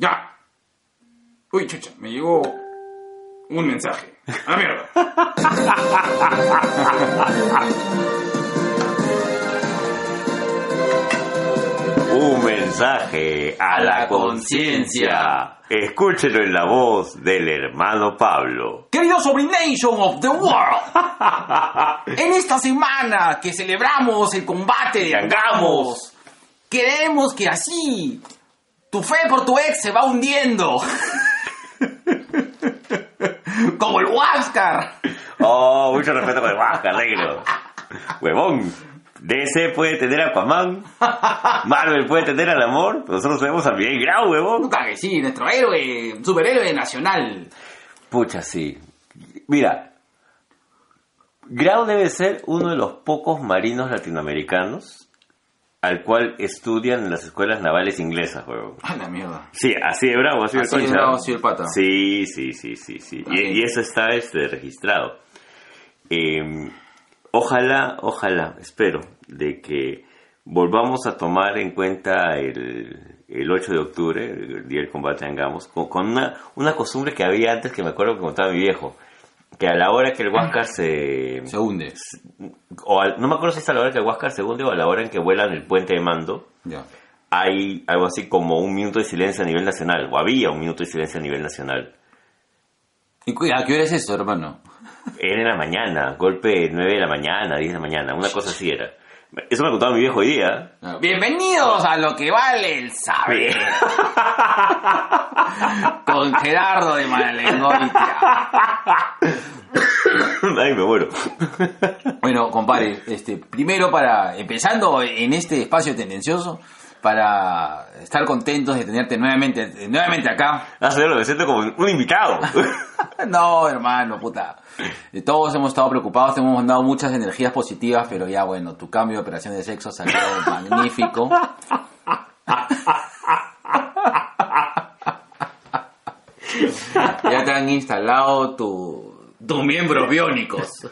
Ya. Uy, chucha, me llegó un mensaje. A la mierda. Un mensaje a la conciencia. Escúchelo en la voz del hermano Pablo. Querido Sobrination of the World, en esta semana que celebramos el combate de Angamos, queremos que así tu fe por tu ex se va hundiendo. Como el Huáscar. Oh, mucho respeto con el Huáscar, negro. Huevón. DC puede tener a Aquaman. Marvel puede tener al amor. Nosotros tenemos a Miguel Grau, huevón. Puta que sí, nuestro héroe, superhéroe nacional. Pucha, sí. Mira, Grau debe ser uno de los pocos marinos latinoamericanos al cual estudian en las escuelas navales inglesas, huevón. A la mierda. Sí, así de bravo, así Así de concha. bravo, así de pata. Sí, sí, sí, sí, sí. Bien. Y, y eso está este, registrado. Eh, ojalá, ojalá, espero, de que volvamos a tomar en cuenta el, el 8 de octubre, el día del combate de Angamos, con, con una, una costumbre que había antes que me acuerdo que contaba mi viejo, que a la hora que el Huáscar se... Se hunde. O al- no me acuerdo si es a la hora que el Huáscar se hunde o a la hora en que vuelan el puente de mando, Ya. hay algo así como un minuto de silencio a nivel nacional, o había un minuto de silencio a nivel nacional. ¿Y cu- a qué hora es eso, hermano? Era en la mañana, golpe 9 de la mañana, 10 de la mañana, una cosa así era. Eso me contaba mi viejo hoy día. Bienvenidos a lo que vale el saber. Con Gerardo de Manalengoitia. Ay, me muero. Bueno, compadre, este, primero para, empezando en este espacio tendencioso, para estar contentos de tenerte nuevamente, nuevamente acá. Ah, señor, me siento como un invitado. No, hermano, puta. Todos hemos estado preocupados, te hemos mandado muchas energías positivas, pero ya bueno, tu cambio de operación de sexo salió magnífico. Ya te han instalado tu, tus miembros biónicos.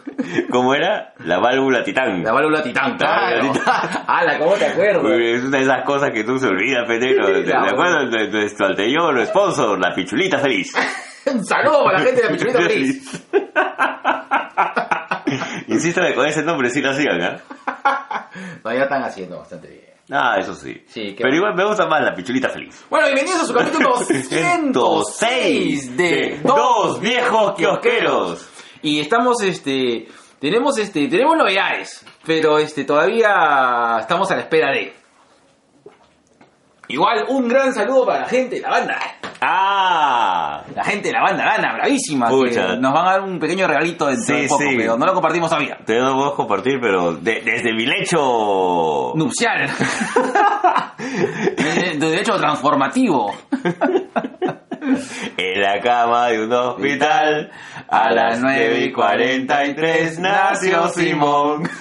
¿Cómo era? La válvula titán. La válvula titán, La válvula claro. titán. ¡Hala, cómo te acuerdas! Es una de esas cosas que tú se olvidas, pendejo. ¿De La acuerdo? De nuestro anterior sponsor, la pichulita feliz. Un saludo para la gente de la Pichulita Feliz. Insístame con ese nombre, sí lo hacían, ¿ah? No, ya están haciendo bastante bien. Ah, eso sí. Sí, Pero bueno. igual me gusta más la pichulita feliz. Bueno, bienvenidos a su capítulo 106 de Dos viejos kiosqueros. Y estamos, este, tenemos, este, tenemos novedades, pero, este, todavía estamos a la espera de. Igual, un gran saludo para la gente de la banda. Ah, La gente de la banda Gana, bravísima, que nos van a dar un pequeño regalito dentro Sí, de poco, sí. pero no lo compartimos todavía. te no puedo compartir, pero de- desde mi lecho. Nupcial. de, de derecho transformativo. En la cama de un hospital, a las 9 y 43 nació Simón.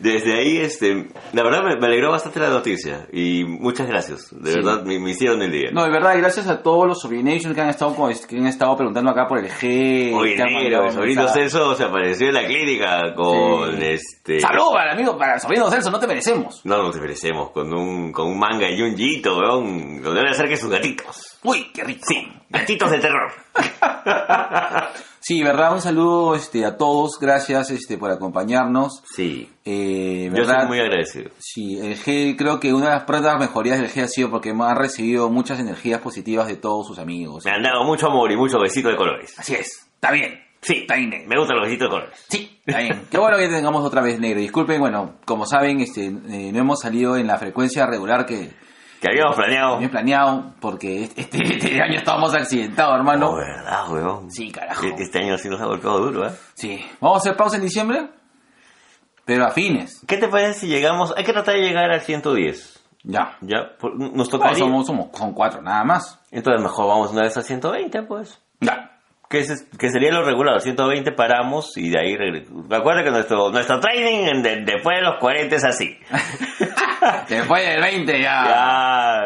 Desde ahí, este, la verdad me, me alegró bastante la noticia y muchas gracias, de Sí. verdad me, me hicieron el día. No, de verdad, y gracias a todos los sobrinations que han estado con- que han estado preguntando acá por el G. Oye, negro, el sobrino. Celso se apareció en la clínica con Sí. este... Salud para el amigo, para el sobrino Celso, no te merecemos. No nos merecemos, con un, con un manga y un yito, weón. Lo debe hacer que sus gatitos. Uy, qué rico. Sí, gatitos de terror. Sí, verdad, un saludo este, a todos, gracias este, por acompañarnos. Sí, Eh, yo soy muy agradecido. Sí, el G, creo que una de las pruebas mejorías del G ha sido porque ha recibido muchas energías positivas de todos sus amigos. Me han dado mucho amor y mucho besito de colores. Así es, está bien. Sí, Está bien, me gustan los besitos de colores. Sí, está bien. Qué bueno que tengamos otra vez negro. Disculpen, bueno, como saben, este, eh, no hemos salido en la frecuencia regular que Que habíamos planeado. habíamos planeado porque este, este año estábamos accidentados, hermano. No, verdad, weón. Sí, carajo. E- Este año sí nos ha golpeado duro, ¿eh? Sí. ¿Vamos a hacer pausa en diciembre? Pero a fines. ¿Qué te parece si llegamos? Hay que tratar de llegar al 120. Ya. Ya, nos No, tocaría. somos, somos, son cuatro, nada más. Entonces mejor vamos una vez a 120, pues. Ya. Que, es- que sería lo regular, 120 paramos y de ahí regresamos. Recuerda que nuestro, nuestro training de- después de los 40 es así. Después del 20 ya. Ya,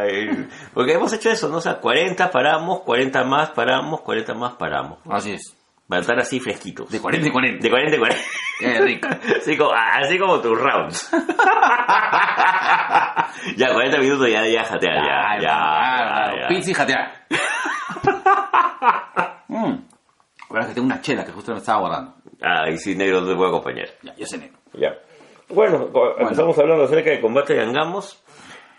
porque hemos hecho eso, ¿no? O sea, 40 paramos, 40 más paramos, 40 más paramos. Así es. Para estar así fresquitos. De 40 en 40. De 40 en 40. Qué rico. Así como, así como tus rounds. ya, 40 minutos ya, ya jatear, ya, ya, ya, ya. Pizza y jatear. mm. Ahora que tengo una chela que justo me estaba guardando. Ah, y si negro no te puede acompañar. Ya, yo sé negro. Ya. Bueno, empezamos hablando acerca de combate de Angamos.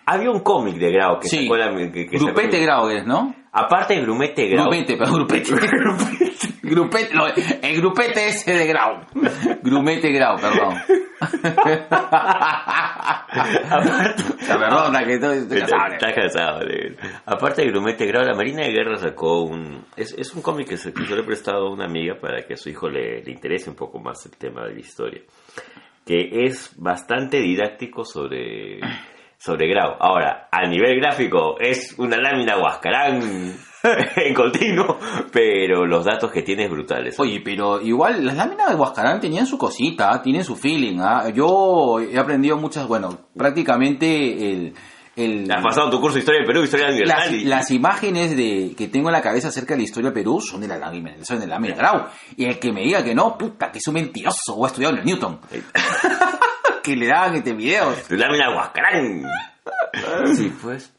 Había un cómic de Grau que Sí. sacó la... Que, que Grupete sacó- Grau es, ¿no? Aparte de Grumete Grau. Grupete, pero grupete. grupete, el grupete ese de Grau. Grumete Grau, perdón. Aparte... Perdona que estoy, casado. Aparte de Grumete Grau, la Marina de Guerra sacó un... Es, es un cómic que, se, que yo le he prestado a una amiga para que a su hijo le, le interese un poco más el tema de la historia. Que es bastante didáctico sobre, sobre Grau. Ahora, a nivel gráfico es una lámina Huascarán en continuo, pero los datos que tiene es brutales. Oye, pero igual las láminas de Huascarán tenían su cosita, tienen su feeling. ¿ah? Yo he aprendido muchas, bueno, prácticamente el... el Has pasado tu curso de Historia del Perú, Historia Universal las, las imágenes de que tengo en la cabeza acerca de la historia de Perú son de la lámina, son de la lámina de Grau. Y el que me diga que no, puta, que es un mentiroso o ha estudiado en el Newton. que le daban este video. Lámina Huascarán. Sí, pues.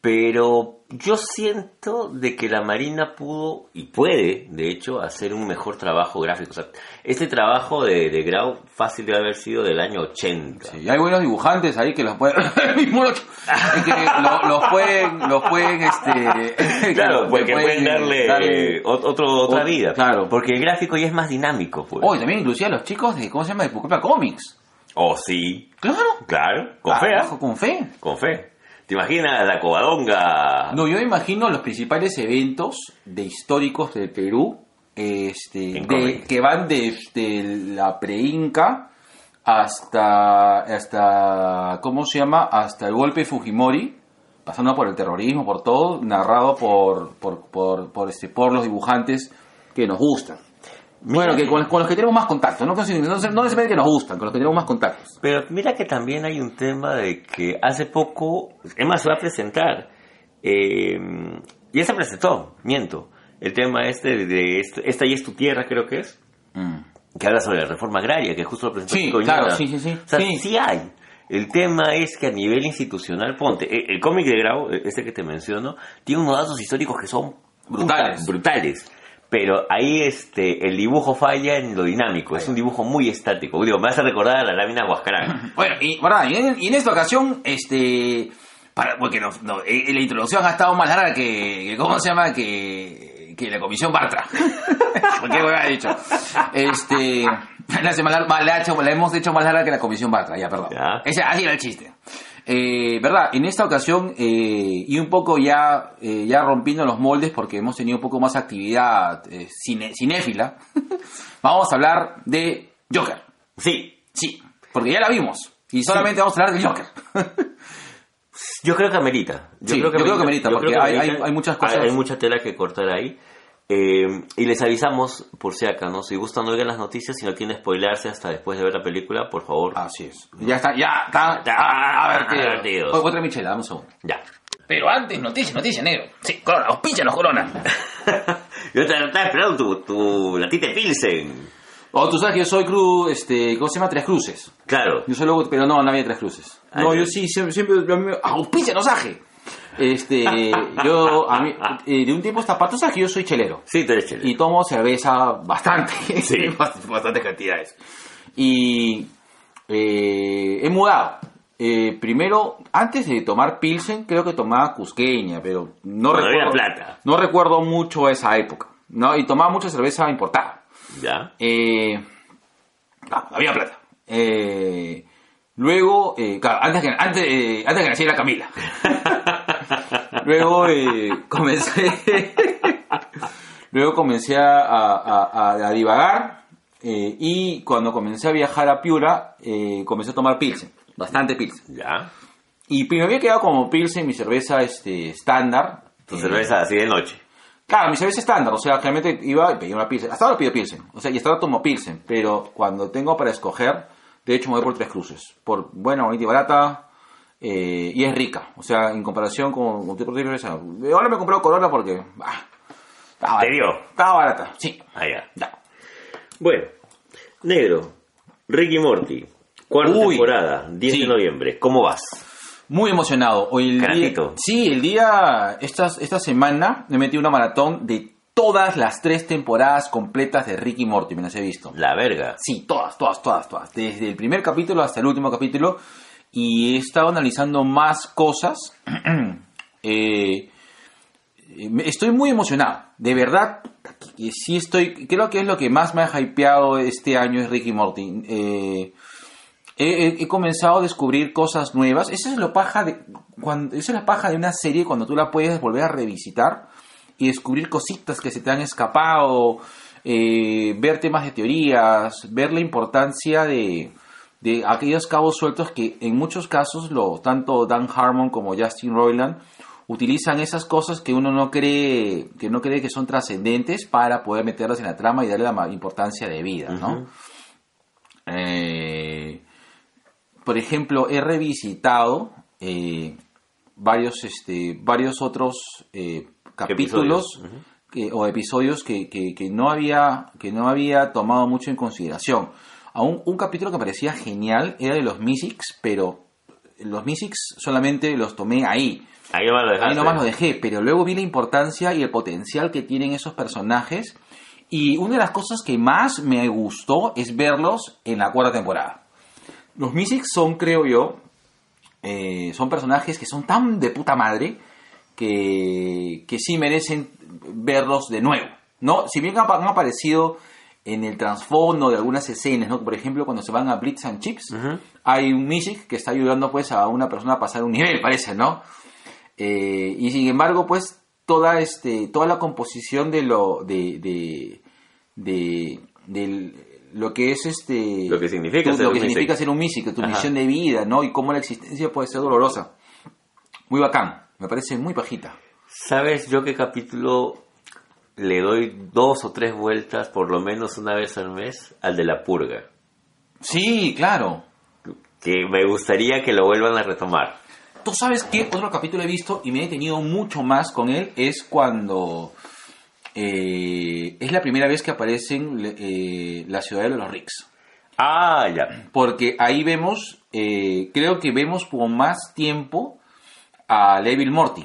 Pero yo siento de que la Marina pudo y puede, de hecho, hacer un mejor trabajo gráfico. O sea, este trabajo de, de Grau fácil debe haber sido del año 80. Y hay buenos dibujantes ahí que los pueden... que lo- los pueden... Los pueden este, Claro, que porque pueden darle, ot- otro, otra ot- vida. claro. Porque el gráfico ya es más dinámico, pues. Hoy también inclusive a los chicos de... ¿Cómo se llama? De Pucallpa Comics. Oh, sí. Claro. Claro, con Ah, fe, ¿ah? Con fe. Con fe. ¿Te imaginas la covadonga? No, yo me imagino los principales eventos de históricos del Perú, este, de- que van desde la pre-Inca hasta, hasta, ¿cómo se llama? Hasta el golpe de Fujimori, pasando por el terrorismo, por todo, narrado por, por, por, por, este, por los dibujantes que nos gustan. Bueno, que con, con los que tenemos más contacto, no, no, no necesariamente que nos gustan, con los que tenemos más contactos. Pero mira que también hay un tema de que hace poco, Emma se va a presentar, eh, ya se presentó, miento, el tema este de, de est- esta y es tu tierra creo que es, que habla sobre la reforma agraria, que justo lo presentó Sí, claro, sí, sí, sí. O sea, Sí. sí hay. El tema es que a nivel institucional, ponte, eh, el cómic de Grau, eh, este que te menciono, tiene unos datos históricos que son Brutales. brutales. Pero ahí este el dibujo falla en lo dinámico, es un dibujo muy estático. Digo, me hace recordar a la lámina Huascarán. Bueno, y, y, en, y en esta ocasión, este. Para, porque no, no, eh, la introducción ha estado más larga que. que ¿Cómo se llama? Que, que la comisión Bartra. porque me ha dicho. Este. La, más- la, la hemos hecho más larga que la comisión Bartra, ya, perdón. Ya. Ese, así era el chiste. Eh, ¿Verdad? En esta ocasión, eh, y un poco ya, eh, ya rompiendo los moldes, porque hemos tenido un poco más actividad eh, cine- cinéfila, vamos a hablar de Joker. Sí, Sí, porque ya la vimos. Y solamente vamos a hablar de Joker. yo creo que amerita. Sí, yo creo que amerita, porque hay- hay- hay muchas cosas- Hay, hay mucha tela que cortar ahí. Eh, y les avisamos, por si acaso, ¿no? si gustan no oigan las noticias, si no quieren spoilarse hasta después de ver la película, por favor. Así es. Ya está, ya está. Ya, a ver, tío. advertidos. Oye, Otra michela, dame un segundo. Ya. Pero antes, noticia, noticia, negro. Sí, corona, auspíchanos, corona. yo te- estaba esperando tu, tu latite Pilsen. Oh, tú sabes que yo soy cruz, este, ¿cómo se llama? Tres cruces. Claro. Yo soy loco, pero no, no había tres cruces. Ah, No, yo sí, siempre, siempre, a mí me- auspíchanos, aje. Este, yo, a mí, de un tiempo esta parte, que yo soy chelero. Sí, tú eres chévere. y tomo cerveza bastante, Sí. bastantes cantidades. Y eh, he mudado. Eh, primero, antes de tomar Pilsen, creo que tomaba Cusqueña, pero no Cuando recuerdo, plata. no recuerdo mucho esa época. ¿no? Y tomaba mucha cerveza importada. Ya. Eh, no, había plata. Eh, luego, claro, antes que, antes, antes que naciera Camila. luego eh, comencé. luego comencé a, a- a- a divagar. eh, y cuando comencé a viajar a Piura, eh, comencé a tomar Pilsen. Bastante Pilsen. Ya. Y me había quedado como Pilsen mi cerveza este, estándar. Tu Eh, cerveza así de noche. Claro, mi cerveza estándar, o sea, realmente iba y pedía una Pilsen. Hasta ahora pido Pilsen, o sea, y hasta ahora tomo Pilsen, pero cuando tengo para escoger, de hecho me voy por tres cruces. Por buena, bonita y barata, eh, y es rica. O sea, en comparación con con tipo de cerveza. Ahora me he comprado Corona porque... ah, estaba, ¿Te dio? estaba barata, sí. Ah, ya. Ya. Bueno, negro, Ricky Morty, cuarta Uy. temporada, 10 Sí. de noviembre. ¿Cómo vas? Muy emocionado. Hoy el día, Canatito. sí, el día, esta, esta semana me metí una maratón de todas las tres temporadas completas de Ricky Morty, me las he visto. La verga. Sí, todas, todas, todas, todas. Desde el primer capítulo hasta el último capítulo. Y he estado analizando más cosas. Eh, estoy muy emocionado. De verdad, sí estoy. Creo que es lo que más me ha hypeado este año es Ricky Morty. Eh, he, comenzado a descubrir cosas nuevas. Esa es lo paja de. Cuando, esa es la paja de una serie cuando tú la puedes volver a revisitar y descubrir cositas que se te han escapado, eh, ver temas de teorías, ver la importancia de, de aquellos cabos sueltos que en muchos casos lo, tanto Dan Harmon como Justin Roiland utilizan esas cosas que uno no cree que no cree que son trascendentes para poder meterlas en la trama y darle la importancia de vida, ¿no? Eh, por ejemplo, he revisitado eh, varios, este, varios otros eh, capítulos que- o episodios que, que- que no había, que no había tomado mucho en consideración. Aún un capítulo que parecía genial era de los Mystics, pero los Mystics solamente los tomé ahí. Ahí nomás lo dejaste. Ahí nomás lo dejé, pero luego vi la importancia y el potencial que tienen esos personajes. Y una de las cosas que más me gustó es verlos en la cuarta temporada. Los Mystics son, creo yo, eh, son personajes que son tan de puta madre que, que sí merecen verlos de nuevo. ¿no? Si bien han, han aparecido en el trasfondo de algunas escenas, ¿no? por ejemplo, cuando se van a Blitz and Chips, Ujú. hay un Mystic que está ayudando pues a una persona a pasar un nivel, parece, ¿no? Eh, y sin embargo, pues toda este toda la composición de lo de de, de- del- lo que es este Lo que significa tu- ser lo un que significa Mystic. ser un Mystic, tu Ajá. misión de vida, ¿no? Y cómo la existencia puede ser dolorosa. Muy bacán, me parece muy pajita. ¿Sabes yo qué capítulo le doy dos o tres vueltas, por lo menos una vez al mes, al de la purga? Sí, claro. Que me gustaría que lo vuelvan a retomar. Tú sabes qué otro capítulo he visto y me he detenido mucho más con él es cuando eh, es la primera vez que aparecen eh, la ciudadela de los Ricks. Ah, ya. Porque ahí vemos, eh, creo que vemos por más tiempo a Evil Morty.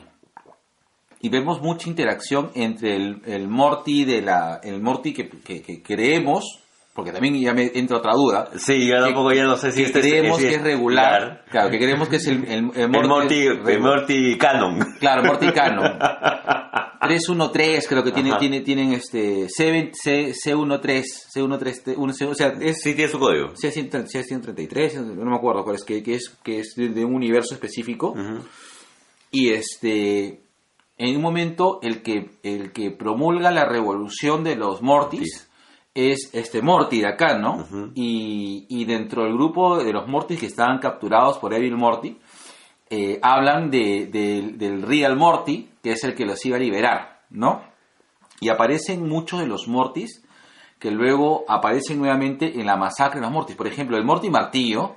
Y vemos mucha interacción entre el, el Morty de la. el Morty que, que- que creemos, porque también ya me entra otra duda. Sí, yo tampoco ya no sé si que este creemos si que es regular. Claro, que creemos que es el, el, el El Morty, el. Morty Canon. Claro, Morty Canon. 313 creo que tiene, Ajá. tiene, tienen este C, C, C13, C13, uno- C- o sea, es Sí, tiene su código. C130 C133, no me acuerdo cuál es, que, que es, que es de, de un universo específico. Y este, en un momento, el que, el que promulga la revolución de los Mortis es este Morty de acá, ¿no? Y, y dentro del grupo de los Mortis que estaban capturados por Evil Morty, eh, hablan de, de- del Real Morty, que es el que los iba a liberar, ¿no? Y aparecen muchos de los Mortis que luego aparecen nuevamente en la masacre de los Mortis. Por ejemplo, el Morty Martillo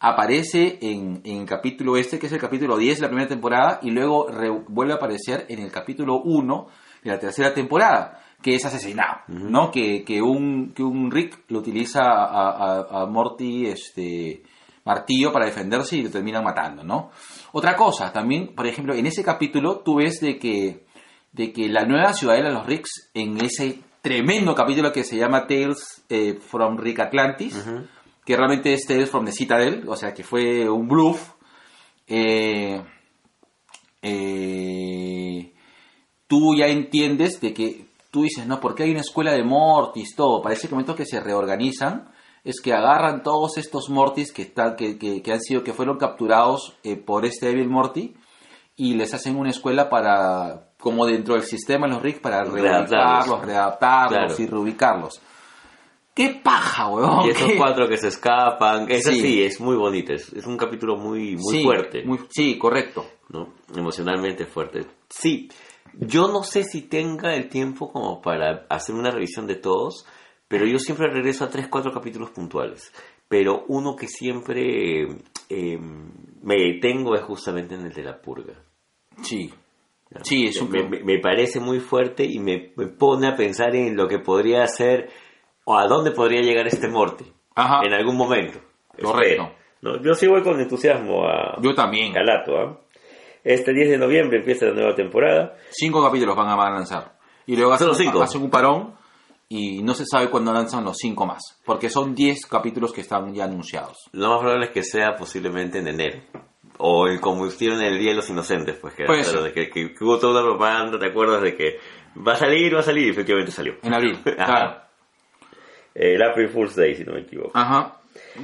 aparece en, en el capítulo este, que es el capítulo 10 de la primera temporada, y luego re- vuelve a aparecer en el capítulo 1 de la tercera temporada, que es asesinado, ¿no? Que, que, un, que un Rick lo utiliza a, a- a Morty este, Martillo para defenderse y lo terminan matando, ¿no? Otra cosa, también, por ejemplo, en ese capítulo tú ves de que, de que la nueva ciudadela de los Ricks, en ese tremendo capítulo que se llama Tales eh, from Rick Atlantis, Ujú. Que realmente es Tales from the Citadel, o sea que fue un bluff. eh, eh, tú ya entiendes de que tú dices, no, porque hay una escuela de Mortis, todo. Parece que momento que se reorganizan es que agarran todos estos Mortis que, están, que, que, que han sido, que fueron capturados eh, por este Evil Morty y les hacen una escuela para, como dentro del sistema los Rick, para Readaptarlos. reubicarlos, readaptarlos Claro. y reubicarlos. ¡Qué paja, weón! Y esos ¿Qué- cuatro que se escapan, es Sí. así, es muy bonito, es, es un capítulo muy, muy Sí, fuerte, muy- sí, correcto. ¿no? Emocionalmente fuerte. Sí, yo no sé si tenga el tiempo como para hacer una revisión de todos, pero yo siempre regreso a tres, cuatro capítulos puntuales. Pero uno que siempre eh, me detengo es justamente en el de la purga. Sí. Sí, es un- me, me- parece muy fuerte y me, me pone a pensar en lo que podría hacer o a dónde podría llegar este Morty Ajá. en algún momento. Correcto. ¿no? Yo sí voy con entusiasmo a Yo también. Calato. ¿ah? Este 10 de noviembre empieza la nueva temporada. Cinco capítulos van a lanzar. Y luego hacen, cinco. hacen un parón y no se sabe cuándo lanzan los cinco más. Porque son 10 capítulos que están ya anunciados. Lo más probable es que sea posiblemente en enero. O el como hicieron el Día de los Inocentes, pues que, Puede claro, de que, que- hubo toda una propaganda, ¿te acuerdas de que va a salir, va a salir? Y efectivamente salió. En abril. Claro. El April Fool's Day, si no me equivoco. Ajá.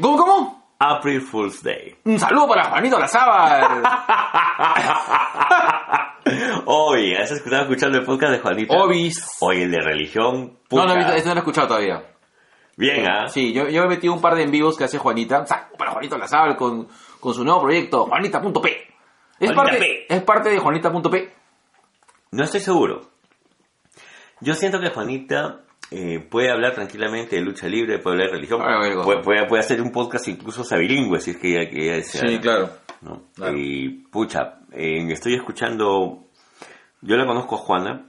¿Cómo, cómo? April Fool's Day. Un saludo para Juanito Lazábal. Oye, ¿has escuchado escuchando el podcast de Juanita? Obis. Oye, el de religión. No, no, este no lo he escuchado todavía. Bien, ¿ah? Sí, yo, yo he metido un par de en vivos que hace Juanita. Saludo para Juanito Lazábal con, con su nuevo proyecto, Juanita.p. Es Juanita parte, P. es parte de Juanita.p. No estoy seguro. Yo siento que Juanita eh, puede hablar tranquilamente de lucha libre, puede hablar de religión, Ah, bueno. puede, puede, puede hacer un podcast incluso bilingüe, si es que ella, que ella desea, claro. ¿no? claro. Y pucha, eh, estoy escuchando, yo la conozco a Juana,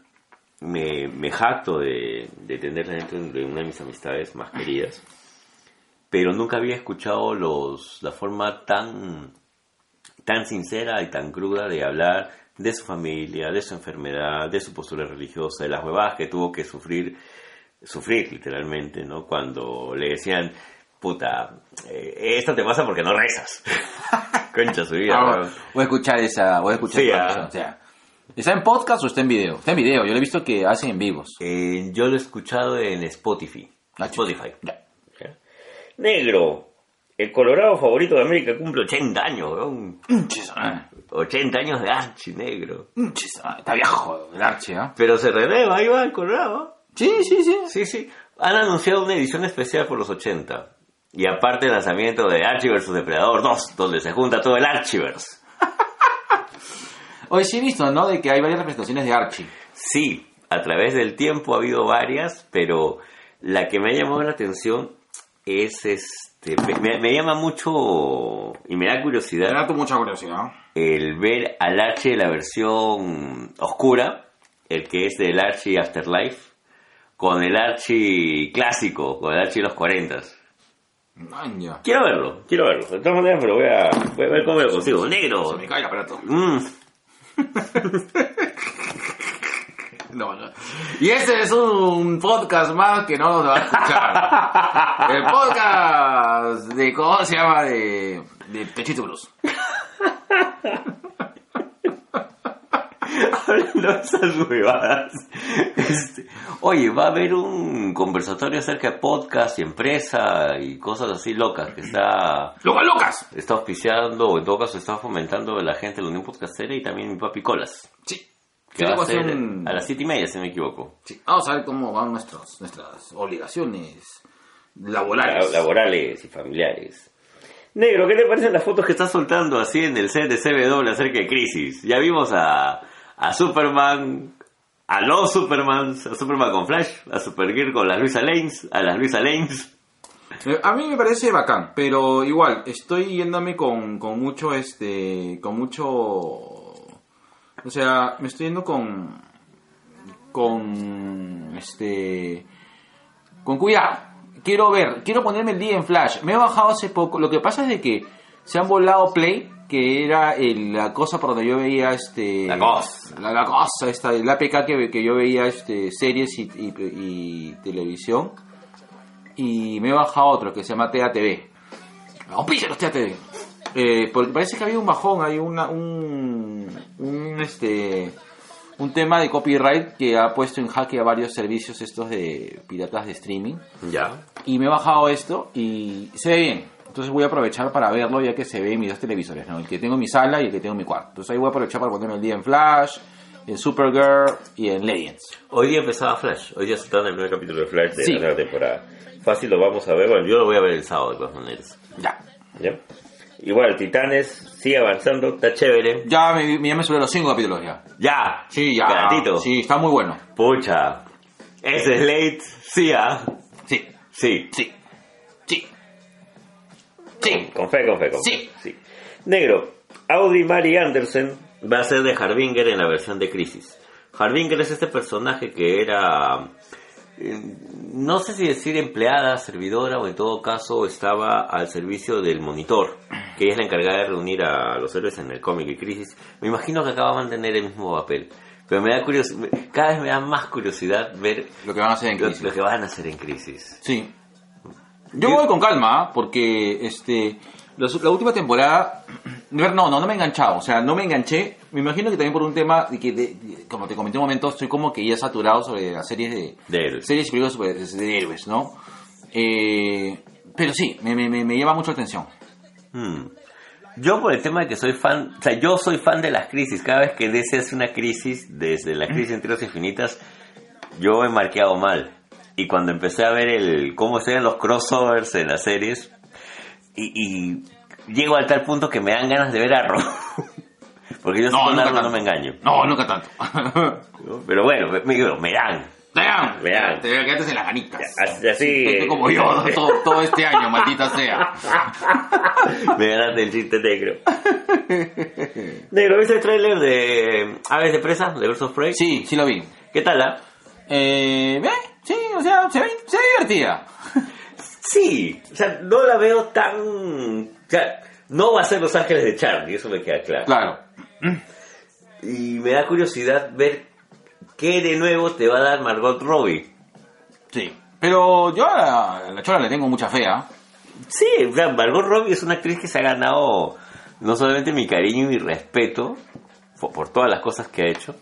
me, me jacto de, de tenerla dentro de una de mis amistades más queridas, pero nunca había escuchado los, la forma tan, tan sincera y tan cruda de hablar de su familia, de su enfermedad, de su postura religiosa, de las huevadas que tuvo que sufrir, sufrir literalmente, ¿no? Cuando le decían, puta, eh, esto te pasa porque no rezas. Concha su vida. Ah, ¿no? voy a escuchar esa, voy a escuchar Sí, esa ah. o sea, ¿Está en podcast o está en video? Está en video, yo lo he visto que hacen en vivos. Eh, yo lo he escuchado en Spotify. Ah, Spotify. Ya. Negro, el Colorado favorito de América cumple 80 años, weón. Unches, ah, 80 años de Archie, negro. ah, Está viejo el Archie, ¿ah? Pero se renueva, ahí va el Colorado. Sí, sí, sí. Sí, sí. Han anunciado una edición especial por los 80. Y aparte el lanzamiento de Archie vs Depredador 2, donde se junta todo el Archieverse. Hoy sí he visto, ¿no? De que hay varias representaciones de Archie. Sí, a través del tiempo ha habido varias, pero la que me ha llamado la atención es este. Me, me llama mucho y me da Me curiosidad da tu mucha curiosidad. el ver al Archie de la versión oscura, el que es del Archie Afterlife, con el Archie clásico, con el Archie de los 40. Maña. Quiero verlo, quiero verlo. De todas maneras me lo voy a, voy a ver cómo lo consigo. Negro. Se me cae el aparato. Mm. No, no. Y este es un podcast más que no nos va a escuchar. El podcast de, ¿cómo se llama? De, de Pechito Blues. Hablando de esas huevadas. Este, oye, va a haber un conversatorio acerca de podcast y empresa y cosas así locas que está, ¡Locas, locas! está auspiciando o en todo caso está fomentando la gente de la Unión Podcastera y también mi papi Colas. Sí. Que Sí, va a ser un- a las siete y media, si no me equivoco. Sí, Vamos a ver cómo van nuestros, nuestras obligaciones La- laborales. laborales y familiares. Negro, ¿qué te parecen las fotos que estás soltando así en el set de CW acerca de Crisis? Ya vimos a, a Superman, a los Supermans, a Superman con Flash, a Supergirl con las Luisa Lanes, a las Luisa Lanes. Eh, A mí me parece bacán, pero igual, estoy yéndome con, con mucho, este, con mucho, o sea, me estoy yendo con, con, este, con cuidado. Quiero ver, quiero ponerme el día en Flash. Me he bajado hace poco, lo que pasa es que se han volado Play, que era el- la cosa por donde yo veía, este, La cosa. la, la cosa, esta, el APK que, que yo veía, este, series y, y- y televisión y me he bajado otro que se llama TATV. ¡Auspícianos TATV! Eh, porque parece que había un bajón, hay una, un, un, este, un tema de copyright que ha puesto en jaque a varios servicios estos de piratas de streaming. Ya. Y me he bajado esto y se ve bien. Entonces voy a aprovechar para verlo ya que se ve en mis dos televisores, ¿no? El que tengo en mi sala y el que tengo en mi cuarto. Entonces ahí voy a aprovechar para ponerme el día en Flash, en Supergirl y en Legends. Hoy día empezaba Flash, hoy día se trata el primer capítulo de Flash de Sí. la nueva temporada. Fácil lo vamos a ver, bueno, yo lo voy a ver el sábado de todas maneras. Ya. ¿Ya? Igual, Titanes sigue avanzando, está chévere. Ya me, ya me los cinco capítulos ya. Ya, Sí, ya. Gatito. Sí, está muy bueno. Pucha, ese es late, sí, ah. Sí. sí, sí. Sí. Con fe, con fe, con Sí. fe. Negro, Audrey Mary Anderson va a ser de Harbinger en la versión de Crisis. Harbinger es este personaje que era eh, no sé si decir empleada, servidora o en todo caso estaba al servicio del monitor, que ella es la encargada de reunir a los héroes en el cómic y crisis. Me imagino que acaba de mantener el mismo papel. Pero me da curiosidad, cada vez me da más curiosidad ver Lo que van a hacer en lo, crisis. lo que van a hacer en crisis. Sí. Yo voy con calma, porque este la última temporada, no, no, no me he enganchado, o sea, no me enganché. Me imagino que también por un tema de que, de- de- como te comenté un momento, estoy como que ya saturado sobre las series de, De héroes. series y películas de héroes, ¿no? Eh, pero sí, me, me, me, llama mucho la atención. Hmm. Yo por el tema de que soy fan, o sea, yo soy fan de las crisis. Cada vez que DC hace una crisis, desde la crisis en Tierras Infinitas, yo he marqueado mal. Y cuando empecé a ver el cómo sean los crossovers en las series, y, y llego a tal punto que me dan ganas de ver Arrow. Porque yo sí con Arrow no me engaño. No, nunca tanto. ¿no? Pero bueno, me, me, me dan. Vean, Vean. te quedaste en las ganitas. Así, como yo, ¿no? todo, todo este año, maldita sea. me ganaste el chiste negro. Negro, ¿viste el tráiler de Aves de Presa, de Versus Prey? Sí, sí lo vi. ¿Qué tal, ah? Eh. Sí, o sea, se ve, se ve divertida. Sí, o sea, no la veo tan... O sea, no va a ser Los Ángeles de Charlie, eso me queda claro. Claro. Y me da curiosidad ver qué de nuevo te va a dar Margot Robbie. Sí. Pero yo a la, la chola le tengo mucha fe, ¿ah? Sí, o sea, Margot Robbie es una actriz que se ha ganado no solamente mi cariño y mi respeto por, por todas las cosas que ha hecho,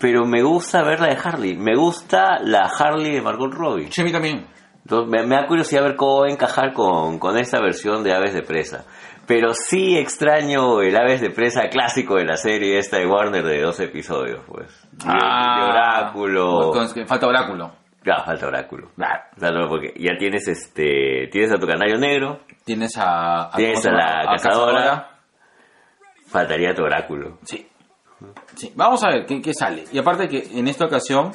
pero me gusta verla de Harley. Me gusta la Harley de Margot Robbie. Sí, a mí también. Entonces, me, me da curiosidad ver cómo va a encajar con, con esta versión de Aves de Presa. Pero sí extraño el Aves de Presa clásico de la serie esta de Warner de dos episodios, pues. De, de Oráculo. Con- con- falta Oráculo. Ya, falta Oráculo. Claro. Porque ya tienes este tienes a tu canario negro, Tienes a... Tienes ¿cómo se a la cazadora. faltaría tu Oráculo. Sí. Sí. Vamos a ver qué, qué sale. Y aparte que en esta ocasión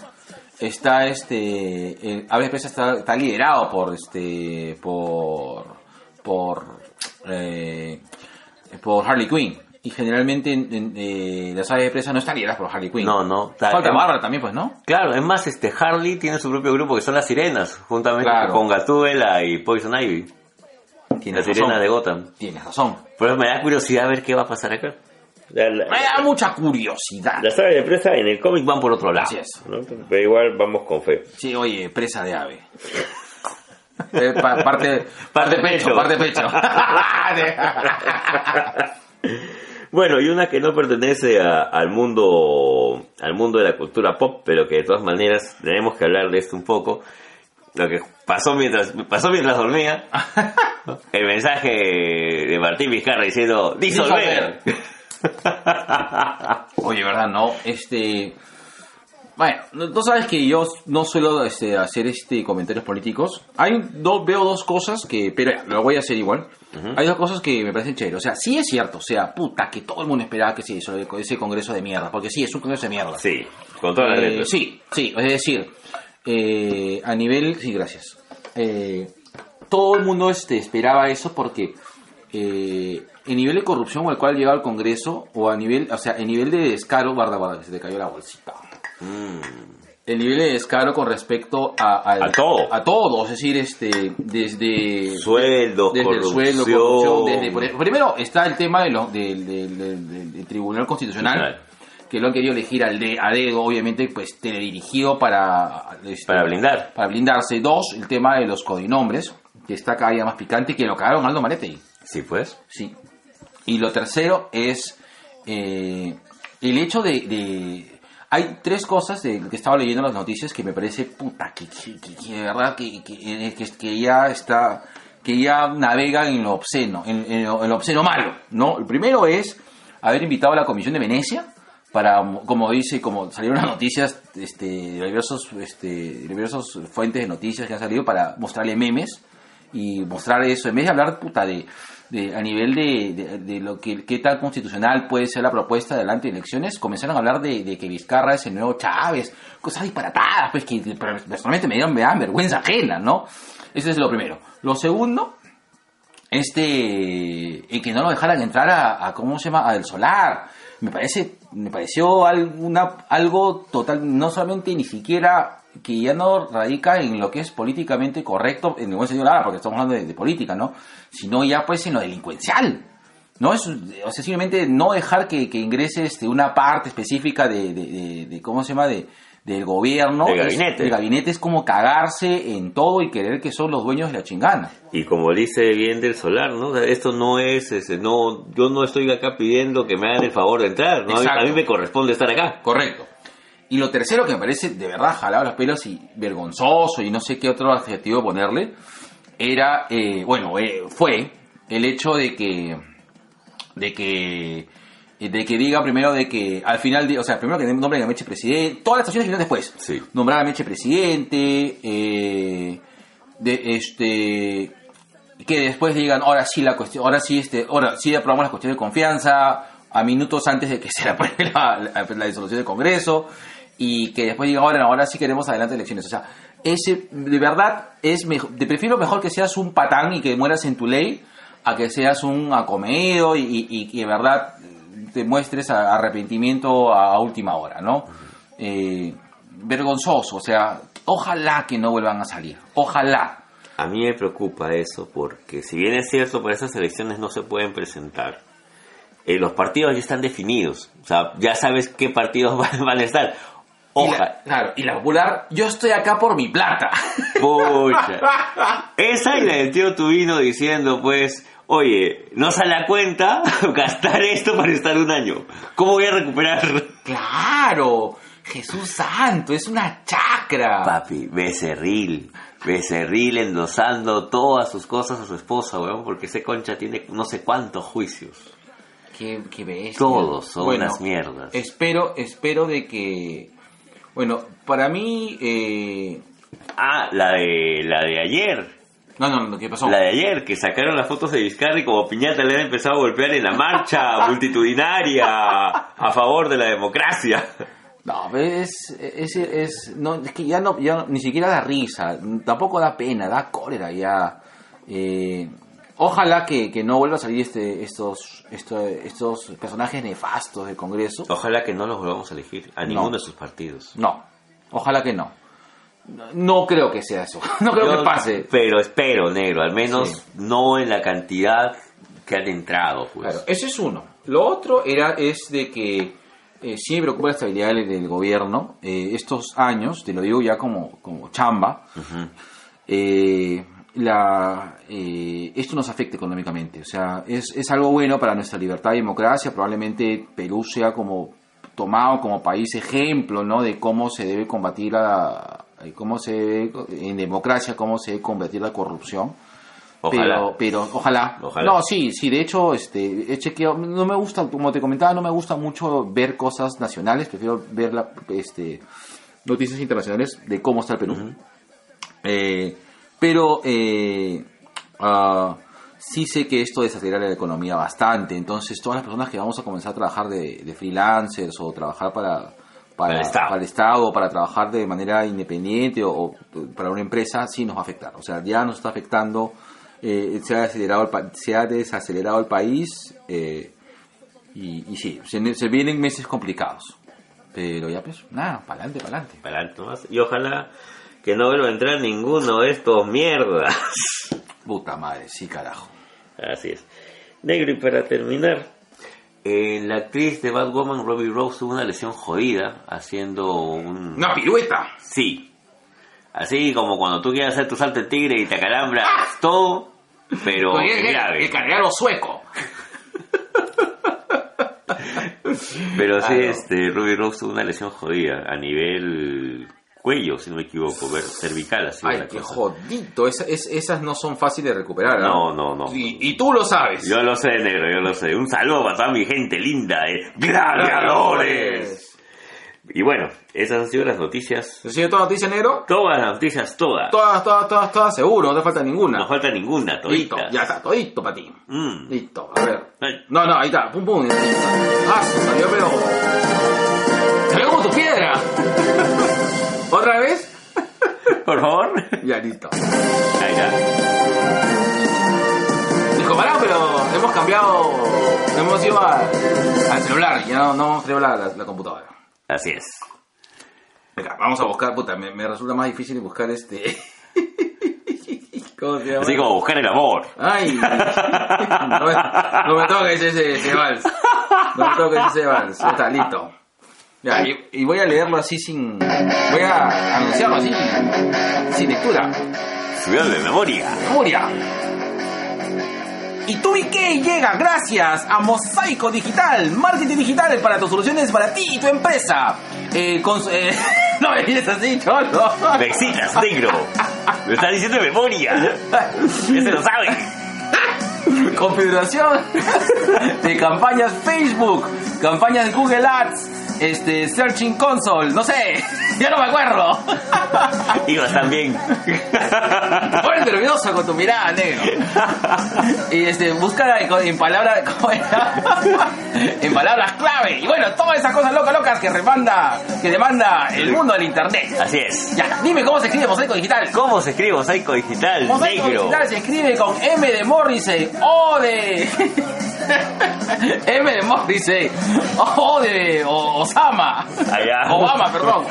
está este... El Aves Presa está, está liderado por este... Por... Por... eh, por Harley Quinn. Y generalmente en, en, eh, las aves de presa no están lideradas por Harley Quinn. No, no. Ta- Falta em- Bárbara también, pues, ¿no? Claro, es más, este Harley tiene su propio grupo que son las sirenas, juntamente Claro. con Gatúbela y Poison Ivy, la sirena de Gotham. Tienes razón. Pero me da curiosidad ver qué va a pasar acá. La- la- Me da mucha curiosidad. Las aves de presa en el cómic van por otro lado. Así es. ¿no? Pero igual vamos con fe. Sí, oye, presa de ave. Eh, pa- parte, Parte pecho, pecho. parte pecho. Bueno, y una que no pertenece a- al mundo al mundo de la cultura pop, pero que de todas maneras tenemos que hablar de esto un poco. Lo que pasó mientras pasó mientras dormía. El mensaje de Martín Vizcarra diciendo disolver. Oye, ¿verdad? No, este... Bueno, no- tú sabes que yo no suelo este, hacer este comentarios políticos. Hay dos, veo dos cosas que, pero ya, lo voy a hacer igual. Hay dos cosas que me parecen chéveres. O sea, sí es cierto, o sea, puta, que todo el mundo esperaba que se hizo ese congreso de mierda, porque sí, es un congreso de mierda. sí, con todas las Eh, sí, sí, es decir, eh, a nivel, sí, gracias. Eh, todo el mundo este, esperaba eso porque eh, el nivel de corrupción al cual llegaba el Congreso, o a nivel, o sea, el nivel de descaro, guarda, guarda, que se te cayó la bolsita. El nivel de descaro con respecto a, todo. a todo, es decir, este, desde Sueldos, desde el sueldo, corrupción. desde, por primero está el tema de lo- del, del Tribunal Constitucional, Claro. que lo han querido elegir al de, a dedo, obviamente, pues teledirigido para... este, Para blindar. Para blindarse. Dos, el tema de los codinombres, que está cada día más picante, que lo cagaron Aldo Maretti. Sí, pues. Sí. Y lo tercero es eh, el hecho de, Hay tres cosas de, que estaba leyendo en las noticias que me parece puta, que, que- que- de verdad eh, que- ya está, que ya navega en lo obsceno, en, lo, en lo obsceno malo, ¿no? El primero es haber invitado a la Comisión de Venecia para, como dice, como salieron las noticias este, diversos, este, diversos fuentes de noticias que han salido para mostrarle memes y mostrar eso, en vez de hablar puta de, de- a nivel de, de- lo que qué tal constitucional puede ser la propuesta delante de elecciones, comenzaron a hablar de, que Vizcarra es el nuevo Chávez, cosas disparatadas, pues que personalmente me dieron vergüenza ajena, ¿no? Eso es lo primero. Lo segundo, este, el que no lo dejaran entrar a, a ¿cómo se llama? Al solar. Me parece, me pareció alguna, algo total, no solamente ni siquiera que ya no radica en lo que es políticamente correcto, en el buen palabra, porque estamos hablando de, de política, ¿no? Sino ya pues en lo delincuencial. No es, o sea, simplemente no dejar que, que ingrese este, una parte específica de, de, de- de- ¿cómo se llama? De, del gobierno. Del gabinete. del gabinete es como cagarse en todo y querer que son los dueños de la chingana. Y como dice bien del solar, ¿no? O sea, esto no es, ese, no, yo no estoy acá pidiendo que me hagan el favor de entrar, ¿no? A mí, a mí me corresponde estar acá. Correcto. Y lo tercero que me parece de verdad jalado los pelos y vergonzoso y no sé qué otro adjetivo ponerle, era, eh, bueno, eh, fue el hecho de que, de que, de que diga primero de que al final, o sea, primero que nombren a Meche presidente, todas las estaciones vienen después. Sí. Nombrar a Meche presidente, eh, de este, que después digan, ahora sí la cuestión, ahora sí este, ahora sí aprobamos la cuestión de confianza, a minutos antes de que se apruebe la, la, la disolución del Congreso, y que después digan, ahora, ahora sí queremos adelante elecciones. O sea, ese, de verdad, es mejor, te prefiero mejor que seas un patán y que mueras en tu ley, a que seas un acomedido y, y, y de verdad te muestres arrepentimiento a, última hora, ¿no? Eh, vergonzoso, o sea, ojalá que no vuelvan a salir, ojalá. A mí me preocupa eso porque si bien es cierto, para esas elecciones no se pueden presentar, eh, los partidos ya están definidos. O sea, ya sabes qué partidos van a estar. Ojalá. claro, y la popular, yo estoy acá por mi plata. Pucha. Esa y la del tío Tubino diciendo, pues, oye, no sale a cuenta gastar esto para estar un año. ¿Cómo voy a recuperar? claro, Jesús Santo, es una chacra. Papi, becerril. Becerril endosando todas sus cosas a su esposa, weón, porque ese concha tiene no sé cuántos juicios. Qué, qué bestia. Todos son unas mierdas. Espero, espero de que, bueno, para mí, eh, Ah, la de, la de ayer. no, no, no, ¿qué pasó? La de ayer, que sacaron las fotos de Vizcarra y como piñata le han empezado a golpear en la marcha multitudinaria a favor de la democracia. No, es, es, es, no, es que ya no, ya ni siquiera da risa, tampoco da pena, da cólera ya. Eh, ojalá que, que no vuelva a salir este, estos, estos, estos personajes nefastos del Congreso. Ojalá que no los volvamos a elegir a ninguno de sus partidos. No, ojalá que no. No, creo que sea eso, no creo Yo- que pase. Pero espero, negro, al menos Sí. no en la cantidad que han entrado, pues. Claro, ese es uno. Lo otro era es de que eh, sí me preocupa la estabilidad del, gobierno. Eh, estos años, te lo digo ya como, como chamba, eh, la, eh, esto nos afecta económicamente. O sea, es, es algo bueno para nuestra libertad y democracia. Probablemente Perú sea como tomado como país ejemplo, ¿no? De cómo se debe combatir la, eh, cómo se debe, en democracia, cómo se debe combatir la corrupción. Ojalá. Pero, pero ojalá. Ojalá. No, sí, sí, de hecho, este, he chequeado, no me gusta, como te comentaba, no me gusta mucho ver cosas nacionales, prefiero ver la, este, noticias internacionales de cómo está el Perú. Eh, pero eh, ah, sí sé que esto desacelera la economía bastante, entonces todas las personas que vamos a comenzar a trabajar de, de freelancers o trabajar para, para, el Estado. para el Estado o para trabajar de manera independiente o, o para una empresa, sí nos va a afectar. O sea, ya nos está afectando, eh, se, ha acelerado el, pa- se ha desacelerado el país eh, y, y sí, se, se vienen meses complicados. Pero ya pues, nada, para adelante, para adelante. Para adelante. Y ojalá que no vuelva a entrar ninguno de estos mierdas. Puta madre, sí, carajo. Así es. Negro, y para terminar, eh, la actriz de Batwoman, Robbie Rose, tuvo una lesión jodida haciendo un... Una pirueta. Sí. Así como cuando tú quieres hacer tu salto de tigre y te acalambras todo, pero Pues el, grave. el carguero sueco. Pero sí, Claro. este, Ruby Rose tuvo una lesión jodida a nivel cuello, si no me equivoco, cervical, así Ay, qué cosa. jodito. Esa- es- esas no son fáciles de recuperar. No, no, no. Y, y tú lo sabes. Yo lo sé, negro, yo lo sé. Un saludo para toda mi gente linda de gladiadores. Y bueno, esas han sido las noticias. ¿Te sigue toda noticia, negro? Todas las noticias, todas. Todas, todas, todas, todas, seguro. No te falta ninguna. No falta ninguna, Listo, toditas. ya está, todito para ti. Mm. Listo, a ver. Ay. No, no, ahí está, pum, pum. Ah, salió, pero. Salió como tu piedra. Por favor. Ya, listo. Ahí está. Dijo, pará, pero hemos cambiado. Hemos ido a- al celular, ya no, no hemos creado la, la- la computadora. Así es. Espera, vamos a buscar, puta, me, me resulta más difícil buscar este. ¿Cómo se llama? Así como buscar el amor. Ay, no me, no me toques ese, ese vals. No me toques ese vals. Ya está, listo. Ya, y, y voy a leerlo así sin. Voy a anunciarlo así, sin lectura. Ciudad de memoria. Memoria. Y tu IK llega gracias a Mosaico Digital, marketing digital para tus soluciones para ti y tu empresa. Eh, con, eh, no me mires así, cholo. Me excitas, negro. Me estás diciendo de memoria. Ese lo sabe. configuración de campañas Facebook, campañas Google Ads, este, Searching Console, no sé, ya no me acuerdo. Ibas también. Pones nervioso con tu mirada, negro. Y este, busca en, palabras, ¿cómo era? en palabras clave. Y bueno, todas esas cosas locas, locas que demanda, que demanda el mundo del internet. Así es. Ya, dime cómo se escribe mosaico digital. ¿Cómo se escribe Mosaico Digital Mosaico negro? digital se escribe con M de Morrissey, O de. M de Morrissey, O de O- Osama. Allá. Obama, perdón.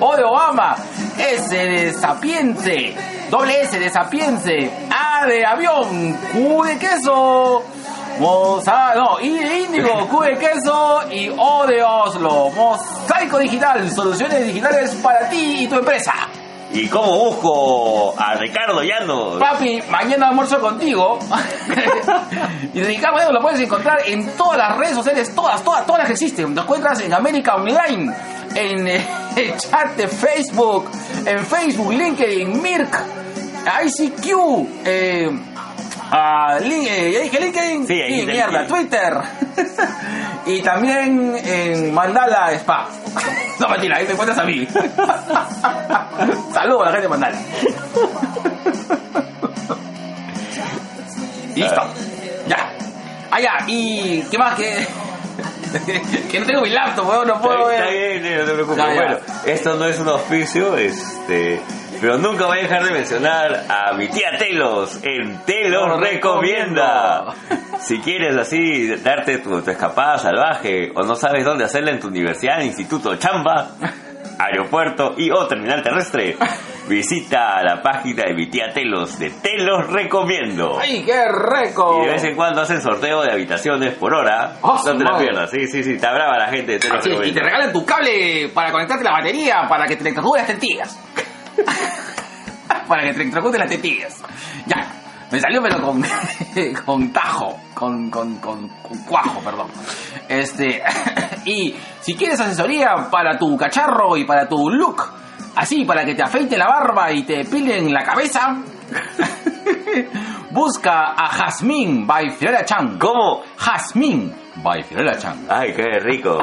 O de Obama. S de Sapiense. Doble S de Sapiense. A de avión. Q de queso. Mosa, no, I de índigo, Q de queso y O de Oslo. Mosaico digital, soluciones digitales para ti y tu empresa. ¿Y cómo busco a Ricardo Llanos? Papi, mañana almuerzo contigo. y Ricardo Llanos lo puedes encontrar en todas las redes sociales, todas, todas, todas las que existen. Lo encuentras en América Online, en eh, el chat de Facebook, en Facebook, LinkedIn, Mirk, ICQ, eh, ah, lin- eh, ya dije LinkedIn, Sí, está mierda, LinkedIn. Twitter. y también en Mandala Spa. no mentira, ahí me encuentras a mí. Saludos a la gente de Mandala. Listo. Ya. Ah, ya. ¿Y qué más que.? que no tengo mi laptop, weón, no puedo Está ver. bien, no te preocupes. Bueno, esto no es un auspicio, este, pero nunca voy a dejar de mencionar a mi tía Telos en Te Lo lo recomienda. recomiendo. Si quieres así darte tu, tu escapada salvaje o no sabes dónde hacerla en tu universidad, instituto, chamba, aeropuerto y o terminal terrestre, visita la página de mi tía Telos de Te los recomiendo. ¡Ay, qué reco! Y de vez en cuando hacen sorteo de habitaciones por hora. Oh, no te la pierdas. Sí, sí, sí. Está brava la gente de Te los Así es, y recomiendo. te regalan tu cable para conectarte la batería para que te electrocutes las tetillas. Para que te electrocutes las tetillas. Ya. Me salió pero con, con tajo, con, con, con, cuajo, perdón. Este, y si quieres asesoría para tu cacharro y para tu look, así, para que te afeiten la barba y te pilen la cabeza, busca a Jazmín by Fiorella Chan. ¿Cómo? Jazmín by Fiorella Chan. Ay, qué rico.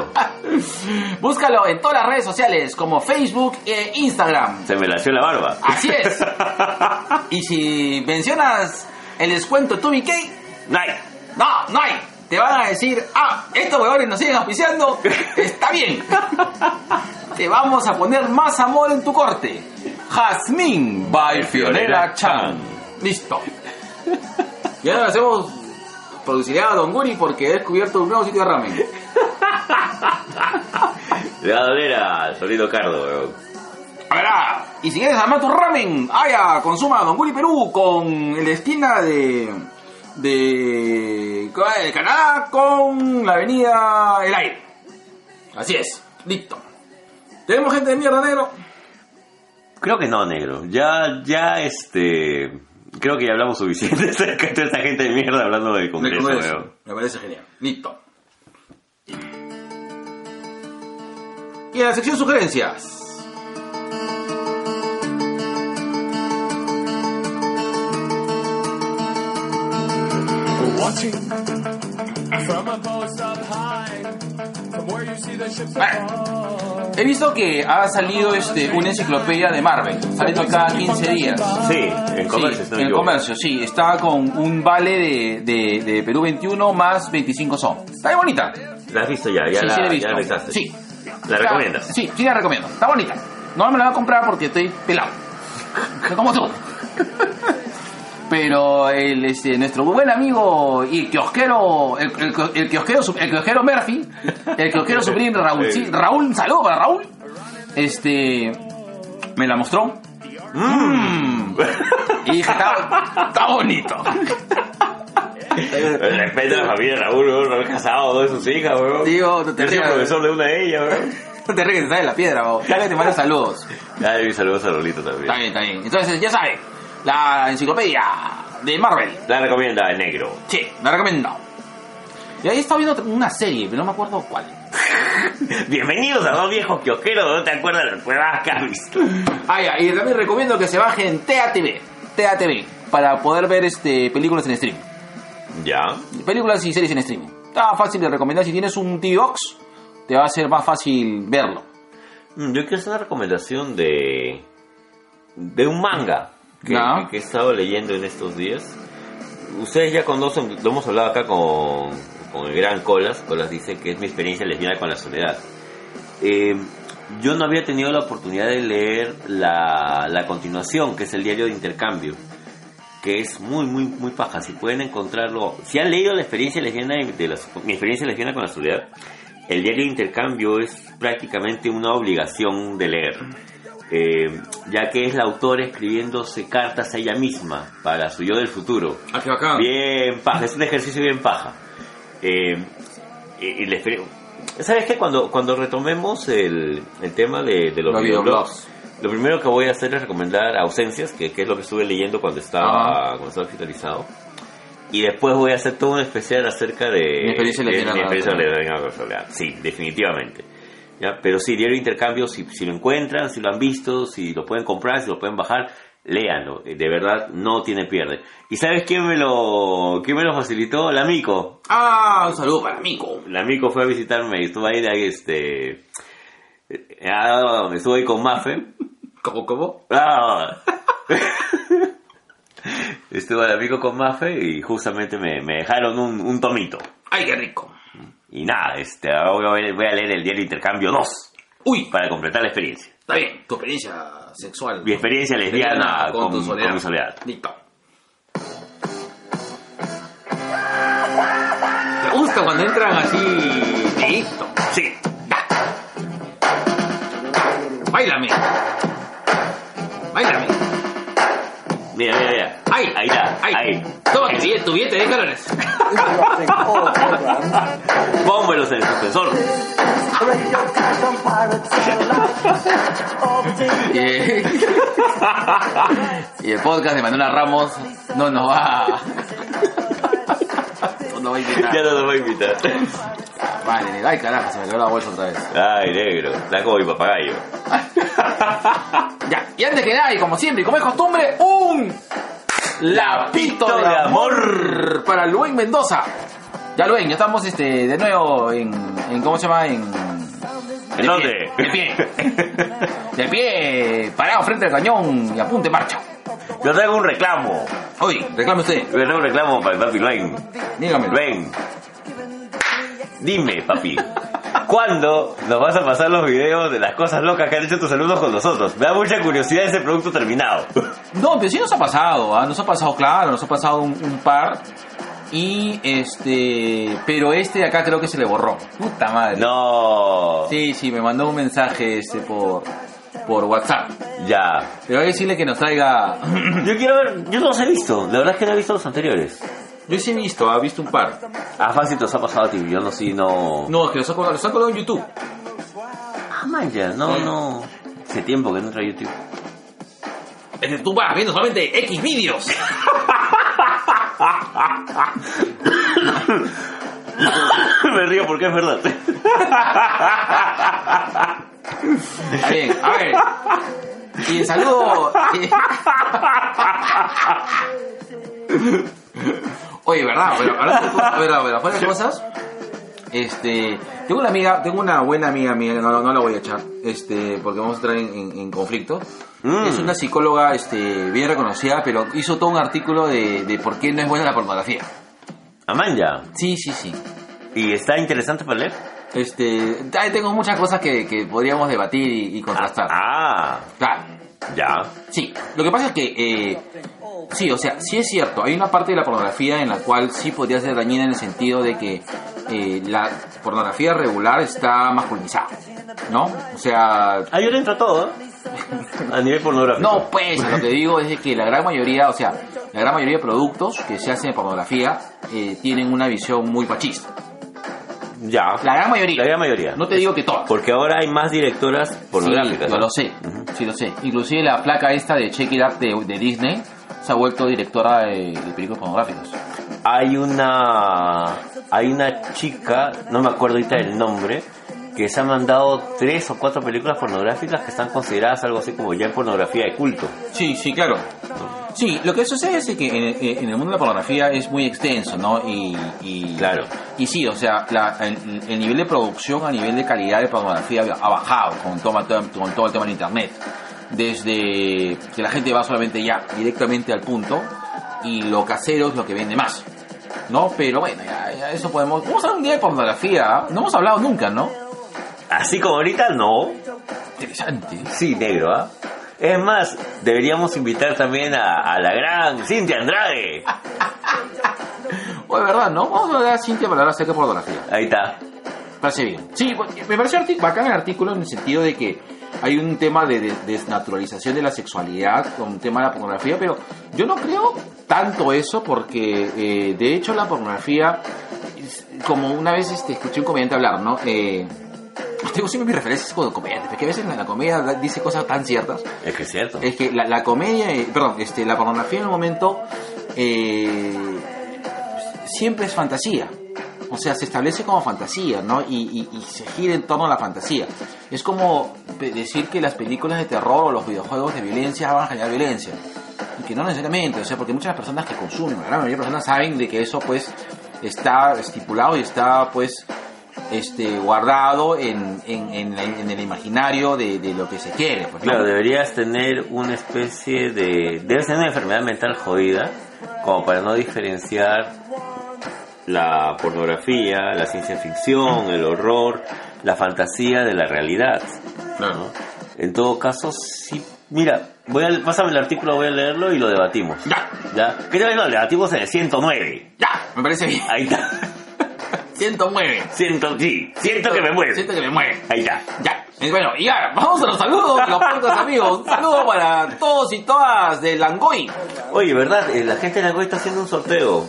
Búscalo en todas las redes sociales como Facebook e Instagram. Se me lació la barba. Así es. Y si mencionas el descuento TubiK, Ay, no, no hay. Te van a decir, ah, estos huevones nos siguen auspiciando, está bien. Te vamos a poner más amor en tu corte. Jazmín by Fiorella Chan. Listo. Y ahora hacemos publicidad a Don Guri porque he descubierto un nuevo sitio de ramen. le va a doler al solito Cardo, weón. A ver, ah, y si quieres armar tu ramen, haya, consuma Don Guri Perú con el esquina de, de, de Canadá con la avenida El Aire. Así es, listo. ¿Tenemos gente de mierda negro? Creo que no, negro. Ya, ya, este... Creo que ya hablamos suficiente acerca de esta gente de mierda hablando del Congreso, Congreso. weón. Me parece genial. Listo. Y en la sección sugerencias. Watching from a up high, he visto que ha salido este, una enciclopedia de Marvel, saliendo cada 15 días. Sí, en comercio, Sí, en comercio, sí. Está con un vale de, de, de Perú 21 más 25 son. Está bien bonita. La has visto ya, ya sí, la, sí la he ya visto. la. Sí. ¿La Está- recomiendas? Sí, sí la recomiendo. Está bonita. No me la voy a comprar porque estoy pelado. Como tú. Pero el, este, nuestro buen amigo y kiosquero, el, el, el kiosquero, el kiosquero Murphy, el kiosquero Supreme Raúl, sí, Raúl, un saludo para Raúl. este, me la mostró. Mm. Y dije, está, está bonito. Respeto a la familia de Raúl, weón, Raúl casado, dos de sus hijas, weón. Digo, no te rías. profesor de una de ellas, weón. No te ríes, te sale la piedra, bo. Dale, te mando saludos. Ay, saludos a Rolito también. Está bien, está bien. Entonces, ya saben, la enciclopedia de Marvel. La recomienda el negro. Sí, la recomiendo. Y ahí estaba viendo una serie, pero no me acuerdo cuál. Bienvenidos a dos viejos kiosqueros, no te acuerdas de las pruebas que has visto. Ah, ya, y también recomiendo que se bajen TATV. TATV. Para poder ver este películas en stream. Ya. Películas y series en streaming. Está fácil de recomendar. Si tienes un TV Box, te va a ser más fácil verlo. Mm, Yo quiero hacer una recomendación de. de un manga que, Ya. que he estado leyendo en estos días. Ustedes ya conocen, lo hemos hablado acá con, con el gran Colas. Colas dice que es mi experiencia lesbiana con la soledad. Eh, yo no había tenido la oportunidad de leer la, la continuación, que es el diario de intercambio, que es muy, muy, muy paja. Si pueden encontrarlo, si han leído la experiencia lesbiana de la- mi experiencia lesbiana con la soledad, el diario de intercambio es prácticamente una obligación de leer, eh, ya que es la autora escribiéndose cartas a ella misma para su yo del futuro. Ah, qué bacán. Bien paja, es un ejercicio bien paja. Eh, y, ¿Sabes qué? Cuando, cuando retomemos el, el tema de, de los, Los videoblogs, lo primero que voy a hacer es recomendar Ausencias, que, que es lo que estuve leyendo cuando estaba, cuando estaba hospitalizado. Y después voy a hacer todo un especial acerca de Mi experiencia de- mi experiencia la soledad. Sí, definitivamente. ¿Ya? Pero sí, diario de intercambio, si, si lo encuentran, si lo han visto, si lo pueden comprar, si lo pueden bajar, léanlo. Eh, De verdad, no tiene pierde. ¿Y sabes quién me lo, quién me lo facilitó? La Mico. Ah, un saludo para Mico. La Mico fue a visitarme y estuvo ahí, de ahí, este... ah, estuve ahí con Mafe. ¿Cómo, cómo? Ah. Estuve la Mico con Mafe y justamente me, me dejaron un, un tomito. Ay, qué rico. Y nada, este, ahora voy a, ver- voy a leer el diario Intercambio 2 Uy, para completar la experiencia. está bien. Tu experiencia sexual. Mi experiencia lesbiana con, tu con soledad. mi soledad. Listo. ¿Te gusta cuando entran así? Listo. Sí. Báilame. Báilame. Mira, mira, mira. Ay, ahí está. Ay. Ahí. Toma tu billete, tu billete de dólares. Interrupting all programs. Pónmelos en el suspensor. Y, el podcast de Manuela Ramos no nos va. No nos va a invitar. Ya no nos va a invitar. Vale, ay carajo, se me quedó la bolsa otra vez. Ay, negro. Está como mi papagayo. Ya, y antes que nada, y como siempre, y como es costumbre, un lapito de amor para Luen Mendoza. Ya Luen, ya estamos este, de nuevo en, en ¿cómo se llama? En, ¿En de dónde? de pie. De pie, parado frente al cañón y apunte marcha. Yo traigo un reclamo. Oye, reclame usted, Yo traigo un reclamo para el papi Luen. dígame. Ven. Dime, papi. ¿Cuándo nos vas a pasar los videos de las cosas locas que han hecho tus alumnos con nosotros? Me da mucha curiosidad ese producto terminado. No, pero sí nos ha pasado, ¿ah? nos ha pasado, claro, nos ha pasado un, un par. Y este, pero este de acá creo que se le borró. Puta madre. No. Sí, sí, me mandó un mensaje este por, por WhatsApp. Ya. Pero hay que decirle que nos traiga. Yo quiero ver, yo no los he visto. La verdad es que no he visto los anteriores. Yo sí he visto, ha visto un par. Ah, fácil te los ha pasado a ti. Yo no, sí, no. No, es que los ha los ha colgado en YouTube. Ah, man, ya. No, no. Hace tiempo que no entra a YouTube. Es que tú vas viendo solamente X vídeos. Me río porque es verdad. Está bien, a ver. Y el saludo. Oye, ¿verdad? Pero hablando de cosas, a ver, a ver, afuera de cosas. Este, tengo una amiga, tengo una buena amiga mía, no, no la voy a echar, este, porque vamos a entrar en, en- en conflicto. Mm. Es una psicóloga, este, bien reconocida, pero hizo todo un artículo de, de por qué no es buena la pornografía. Amanya. Sí, sí, sí. ¿Y está interesante para leer? Este, tengo muchas cosas que, que podríamos debatir y, y contrastar. Ah, Claro. ya. Sí, lo que pasa es que, eh, sí, o sea, sí es cierto, hay una parte de la pornografía en la cual sí podría ser dañina en el sentido de que eh, la pornografía regular está masculinizada, ¿no? O sea, Ahí le entra todo, ¿eh? A nivel pornográfico. no, pues, lo que digo es que la gran mayoría, o sea, la gran mayoría de productos que se hacen de pornografía eh, tienen una visión muy machista. Ya. La gran mayoría. La gran mayoría. No te digo que todas. Porque ahora hay más directoras pornográficas. Sí, yo ¿no? lo sé, sí lo sé. Inclusive la placa esta de Check It Up de, de Disney se ha vuelto directora de, de películas pornográficas. Hay una hay una chica, no me acuerdo ahorita el nombre, que se ha mandado tres o cuatro películas pornográficas que están consideradas algo así como ya pornografía de culto. Sí, sí, claro. Sí, lo que sucede es que en, en el mundo de la pornografía es muy extenso, ¿no? Y, y- Claro. Y sí, o sea, la- el, el nivel de producción a nivel de calidad de pornografía ha bajado con, toma- con todo el tema de Internet. Desde que la gente va solamente ya directamente al punto y lo casero es lo que vende más. ¿No? Pero bueno, ya, ya eso podemos... Vamos a hablar un día de pornografía. No hemos hablado nunca, ¿no? Así como ahorita, no. Interesante. Sí, negro, ¿ah? Es más, deberíamos invitar también a, a la gran Cintia Andrade. O de verdad, ¿no? Vamos a hablar a Cintia para hablar acerca de pornografía. Ahí está. Parece bien. Sí, me pareció bacán el artículo en el sentido de que hay un tema de, de- desnaturalización de la sexualidad con un tema de la pornografía, pero yo no creo tanto eso porque eh, de hecho la pornografía, como una vez este, escuché un comediante hablar, ¿no? Eh, tengo siempre mis referencias con comediantes, porque a veces la, la comedia dice cosas tan ciertas. Es que es cierto. Es que la, la comedia, eh, perdón, este, la pornografía en un momento eh, siempre es fantasía. O sea, se establece como fantasía, ¿no? Y, y- y se gira en torno a la fantasía. Es como decir que las películas de terror o los videojuegos de violencia van a generar violencia. Y que no necesariamente, o sea, porque muchas personas que consumen, la gran mayoría de personas saben de que eso, pues, está estipulado y está, pues, este, guardado en, en, en en el imaginario de, de lo que se quiere. Pues, ¿no? Claro, deberías tener una especie de... Debes tener una enfermedad mental jodida como para no diferenciar la pornografía, la ciencia ficción, el horror, la fantasía de la realidad. Claro. En todo caso, sí... Mira, voy a, pásame el artículo, voy a leerlo y lo debatimos. Ya. ¿Ya? ¿Qué tal? Lo debatimos en el 109. Ya, me parece bien. Ahí está. 109. Siento, sí, siento que me mueve. Siento que me mueve. Ahí está. Ya. Bueno, y ahora, vamos a los saludos, los pocos amigos. Un saludo para todos y todas de Langoy. Oye, ¿verdad? Eh, La gente de Langoy está haciendo un sorteo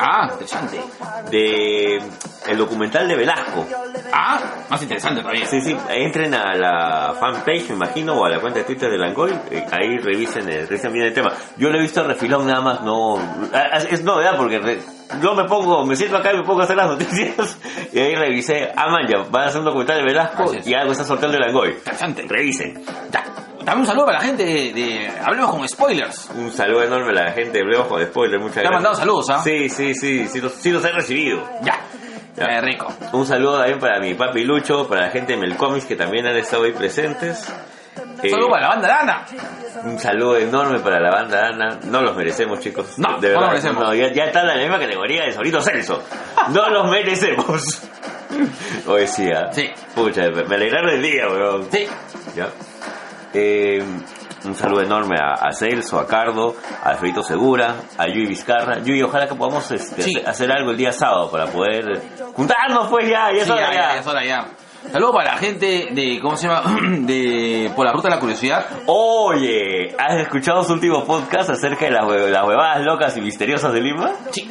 Ah, interesante. de el documental de Velasco. Ah, más interesante todavía. Sí, sí, entren a la fanpage, me imagino, o a la cuenta de Twitter de Langoy, eh, ahí revisen, el, revisen bien el tema. Yo lo he visto refilón nada más, no... Es novedad porque re- yo me pongo, me siento acá y me pongo a hacer las noticias, y ahí revisé, ah man, ya, van a hacer un documental de Velasco y algo está sorteando de Langoy. Interesante. Revisen. Ya. Dame un saludo para la gente de, de- Hablemos con spoilers. Un saludo enorme a la gente de Bleojo de Spoiler, muchas Te ha gracias. mandado saludos, ¿ah? Sí, sí, sí, sí los, sí los he recibido. Ya. Ya. Eh, rico. Un saludo también para mi papi Lucho, para la gente de Melcomics que también han estado ahí presentes. Eh, Saludo para la banda Lana. Un saludo enorme para la banda Ana. No los merecemos, chicos. No, de no verdad. los merecemos. No, ya, ya está en la misma categoría de Solito Celso. No los merecemos. Hoy sí, ¿ah? Sí. Pucha, me me alegraron el día, weón. Sí. ¿Ya? Eh, un saludo enorme a, a Celso, a Cardo, a Alfredito Segura, a Yui Vizcarra. Yui, ojalá que podamos este, Sí. hacer- algo el día sábado para poder juntarnos, pues ya, ya es Sí, hora ya, ya. ya, ya es hora ya. Saludos para la gente de, ¿cómo se llama? De, por la ruta de la curiosidad. Oye, ¿has escuchado su último podcast acerca de las, las huevadas locas y misteriosas de Lima? Sí.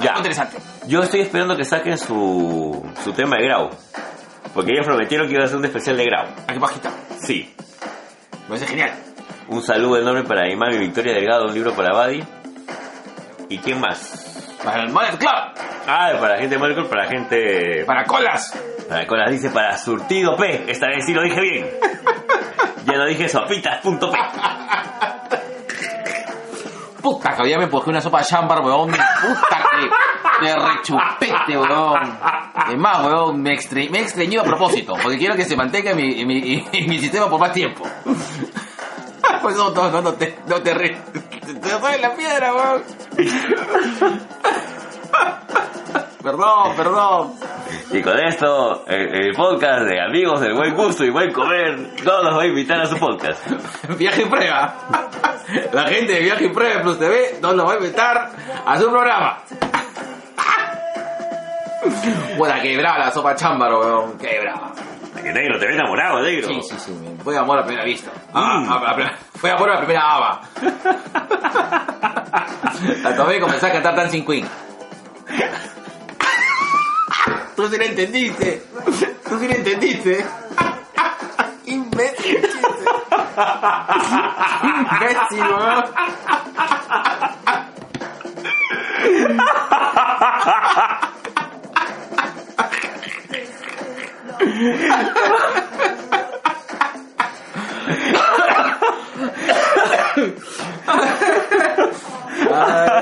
Ya. Muy interesante. Yo estoy esperando que saquen su, su tema de Grau. Porque ellos prometieron que iba a hacer un especial de Grau. Aquí bajita. Sí. Me parece genial. Un saludo enorme para mi mami Victoria Delgado, un libro para Buddy. ¿Y quién más? Para el Mother Club. Ah, para la gente de Michael, para la gente... Para colas. Para Colas dice para Surtido P. Esta vez sí lo dije bien. ya lo dije sopitas.p. Puta, que día me empujé una sopa de chambar, weón. Puta que me rechupete, weón. Es más, weón, me, extre me he extrañido a propósito, porque quiero que se mantenga en mi, mi, mi sistema por más tiempo. Pues no, no, no, no te, no te ríes. Te doy la piedra, weón. Perdón, perdón. Y con esto, el, el podcast de amigos del buen gusto y buen comer, no los voy a invitar a su podcast. Viaje en prueba. La gente de Viaje en prueba Plus TV nos lo va a invitar a su programa. Puta, quebrada la sopa chámbaro, weón. Quebrada. Que negro, te ves enamorado, negro. Sí, sí, sí. me- Fue amor a primera vista. Ah, Mm. a- a- a- fue amor a la primera haba. La tomé y comencé a cantar Dancing Queen. Tú sí la entendiste. Tú sí la entendiste. Imbécil, chiste. Imbécil, weón.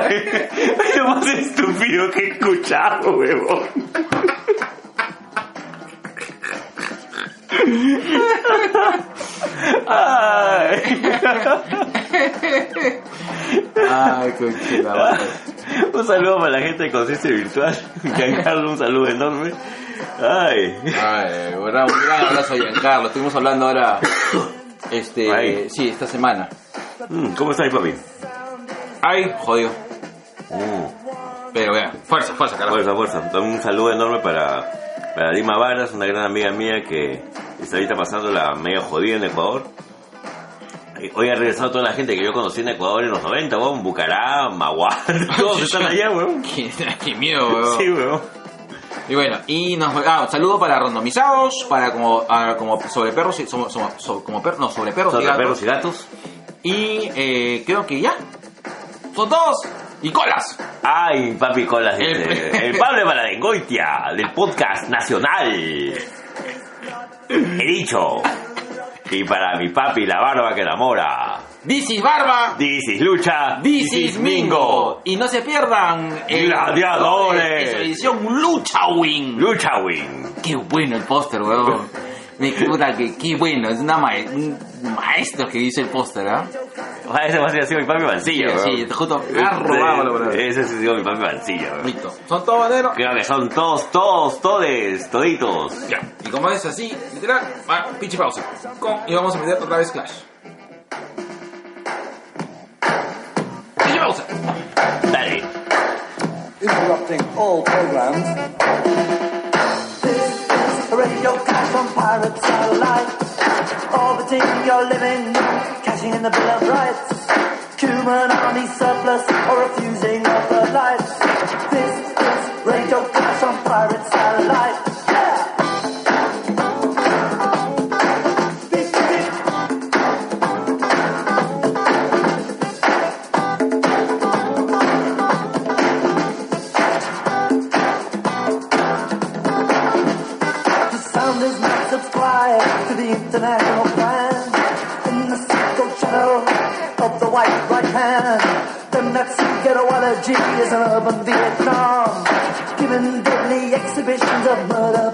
Es lo más estúpido que he escuchado, huevón. Ay. Ay, madre. Un saludo para la gente de Conciencia Virtual. Giancarlo, un saludo enorme. Ay. Ay, un gran, un gran abrazo a Giancarlo. Estuvimos hablando ahora. Este. Ay. Sí, esta semana. Mm, ¿Cómo estás, papi? Ay, jodido. Mm, Pero vea, fuerza, fuerza, carajo. fuerza, fuerza. Un saludo enorme para, para Lima Varas, una gran amiga mía que está ahorita pasando la medio jodida en Ecuador. Y Hoy ha regresado toda la gente que yo conocí en Ecuador en los 90, weón. Bucará, Maguán, todos están allá, weón. Qué, qué miedo, weón. Sí, weón. Y bueno, y nos ah, un saludo para randomizados, para como, ah, como sobre perros y somos, somos- so- como perros, no, sobre perros y Sobre gatos. perros y gatos. Y eh, creo que ya. Son todos. Y colas. Ay, papi colas, El- dice. El Pablo de Maladengoitia, del podcast nacional. He dicho. Y para mi papi, la barba que enamora. This is Barba. This is Lucha. This is Mingo. Y no se pierdan Gladiadores. Esa edición Lucha Wing. Lucha Wing. Qué bueno el póster, weón. Me puta que qué bueno, es una mae- un maestro que hizo el póster, ¿ah? Ojalá ese va a ser mi papi Mancilla, Sí, sí, justo me ha robado verdad. Ese ha sido mi papi Mancilla, weón. Listo. Son todos banderos. Creo que son todos, todos, todes, toditos. Ya. Y como es así, literal, va, pinche pausa. Con- y vamos a meter otra vez Clash. All programs. This is radio cast on pirate satellite, orbiting your living cashing in the Bill of Rights. Human army surplus or refusing of the lights. This is an urban Vietnam. Given deadly exhibitions of murder